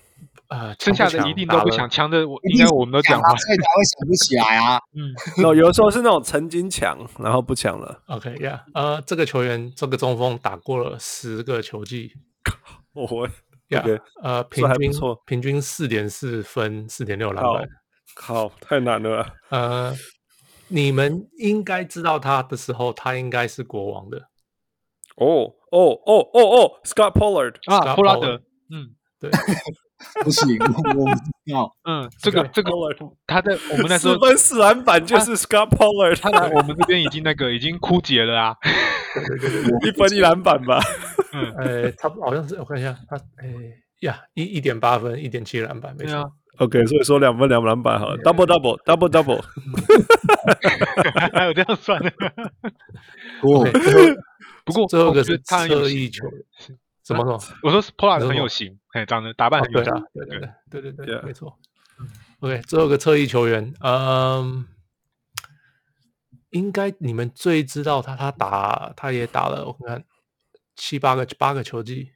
呃，剩下的一定都不强，强的我应该我们都讲过，所以才会想不起来啊。嗯，[LAUGHS] 有有的时候是那种曾经强，然后不强了。OK，Yeah，呃，这个球员这个中锋打过了十个球季，[LAUGHS] 我会，Yeah，呃，平均错平均四点四分，四点六篮板，好，太难了。呃，你们应该知道他的时候，他应该是国王的。哦哦哦哦哦，Scott Pollard 啊，布拉德，嗯，对。[LAUGHS] 不行，我不知道。嗯，这个这个，他在我们那时候四分四篮板就是 Scott Pollard，他来我们这边已经那个已经枯竭了啊。[LAUGHS] 一分一篮板吧。嗯，呃，他好像是我看一下，他哎呀，一一点八分，一点七篮板，没错。OK，所以说两分两篮板好了，double double double double。[LAUGHS] 还有这样算的？不不过最后一个是侧翼球员。[LAUGHS] 怎么说？我说 Pollard 很有型，哎，长得打扮很有型，对对对对对对，没错。OK，最后一个侧翼球员，嗯，应该你们最知道他，他打他也打了，我看看七八个八个球季，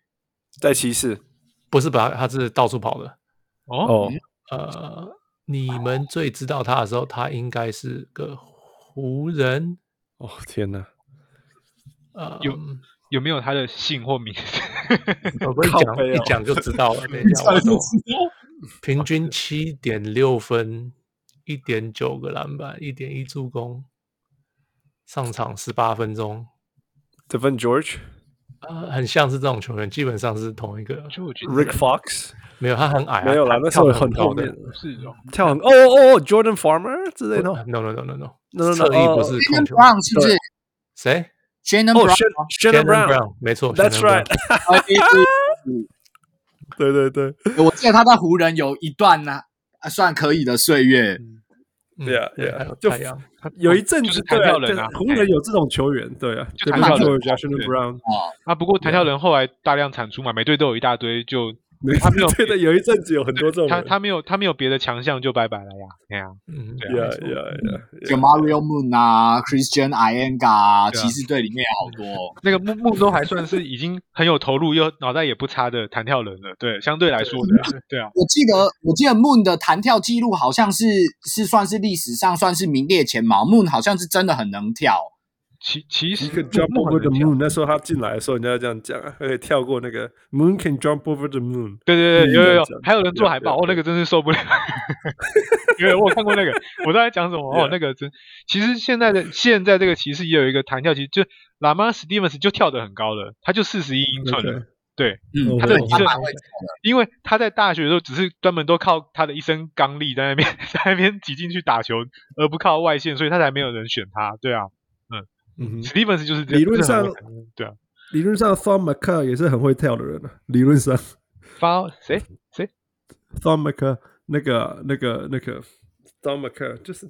在骑士，不是吧他是到处跑的。哦，呃，你们最知道他的时候，他应该是个湖人。哦天哪，呃，有。有没有他的姓或名字？我不会讲，[LAUGHS] 一讲就知道了。等一下，[LAUGHS] 我都平均七点六分，一点九个篮板，一点一助攻，上场十八分钟。Devin George，呃，很像是这种球员，基本上是同一个。Rick Fox 没有，他很矮，没有啦，那时候很高的，是哦，跳很哦哦哦，Jordan Farmer 之类的。No no no no no no no，侧翼不是控球。是不是？谁？Shannon Brown，Shannon Brown，没错，That's right。[LAUGHS] 对对对，我记得他在湖人有一段呢，算可以的岁月。对啊，对啊，就有一阵子，弹跳人啊，湖人有这种球员，对啊，就弹跳人，Shannon Brown 啊，不过弹跳人后来大量产出嘛，每队都有一大堆就。他没有 [LAUGHS] 对的，有一阵子有很多这种，他他没有他没有别的强项就拜拜了呀，对呀，嗯，对呀呀呀，就 Mario Moon 啊，Christian Eyenga 啊，骑士队里面好多，[LAUGHS] 那个木木都还算是已经很有投入又脑袋也不差的弹跳人了，对，相对来说的，[LAUGHS] 对啊，我记得我记得 Moon 的弹跳记录好像是是算是历史上算是名列前茅，Moon 好像是真的很能跳。其其实 jump over the moon，那时候他进来的时候，人家这样讲啊，可以跳过那个 moon can jump over the moon。对对对，有有有，还有人做海报，哦，那个真是受不了。[LAUGHS] 因为我有看过那个，我在讲什么？哦，那个真。其实现在的现在这个骑士也有一个弹跳，其实就 Lamar Stevens 就跳得很高了，他就四十一英寸了。对，嗯，他的一个，因为他在大学的时候只是专门都靠他的一身刚力在那边 [LAUGHS] 在那边挤进去打球，而不靠外线，所以他才没有人选他。对啊。嗯，Stevens 就是理论上对啊，理论上 Thom Maker 也是很会跳的人啊。理论上，发谁？谁？Thom Maker 那个那个那个 Thom Maker 就是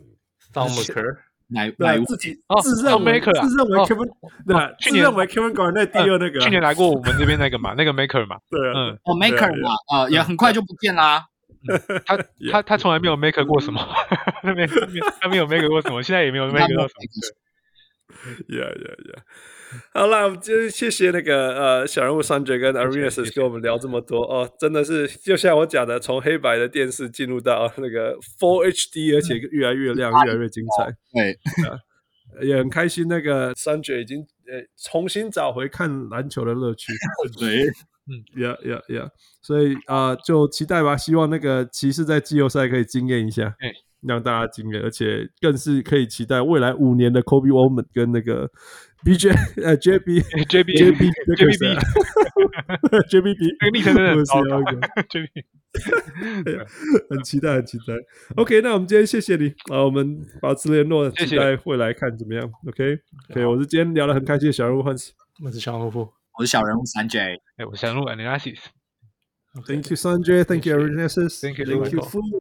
Thom Maker 哪哪自己自认为自认为 Kevin 对，去年认为 Kevin Garnett 第二那个，去年来过我们这边那个嘛，那个 Maker 嘛，对嗯，哦 Maker 嘛，呃也很快就不见啦。他 [LAUGHS] 他他从来没有 Maker 过什么，[LAUGHS] 他没他没有 Maker 过什么，现在也没有 Maker 过什么。[LAUGHS] Yeah, yeah, yeah. 好啦，我们就谢谢那个呃小人物 Sanjay 跟 Arenas 跟我们聊这么多哦，真的是就像我讲的，从黑白的电视进入到那个 Full HD，而且越来越亮，越来越精彩。对，也很开心。那个 Sanjay 已经呃重新找回看篮球的乐趣。[LAUGHS] 对，嗯，Yeah, yeah, yeah。所以啊，就期待吧，希望那个骑士在季后赛可以惊艳一下。让大家惊艳，而且更是可以期待未来五年的 Kobe Bryant 跟那个 B J [LAUGHS] 呃 J B [LAUGHS] J B J B J B J B B，那个昵称真的很高的 J B，[LAUGHS] 很期待，很期待。OK，那我们今天谢谢你啊，我们保持联络，期待未来看怎么样。OK，OK，我是今天聊得很开心的小人物 Hans，我是小人物，我是小人物 Sanjay，哎，我是小人物 Analysis。Thank you Sanjay，Thank you Analysis，Thank you。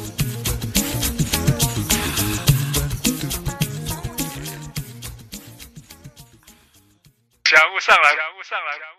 人物上来人物上来。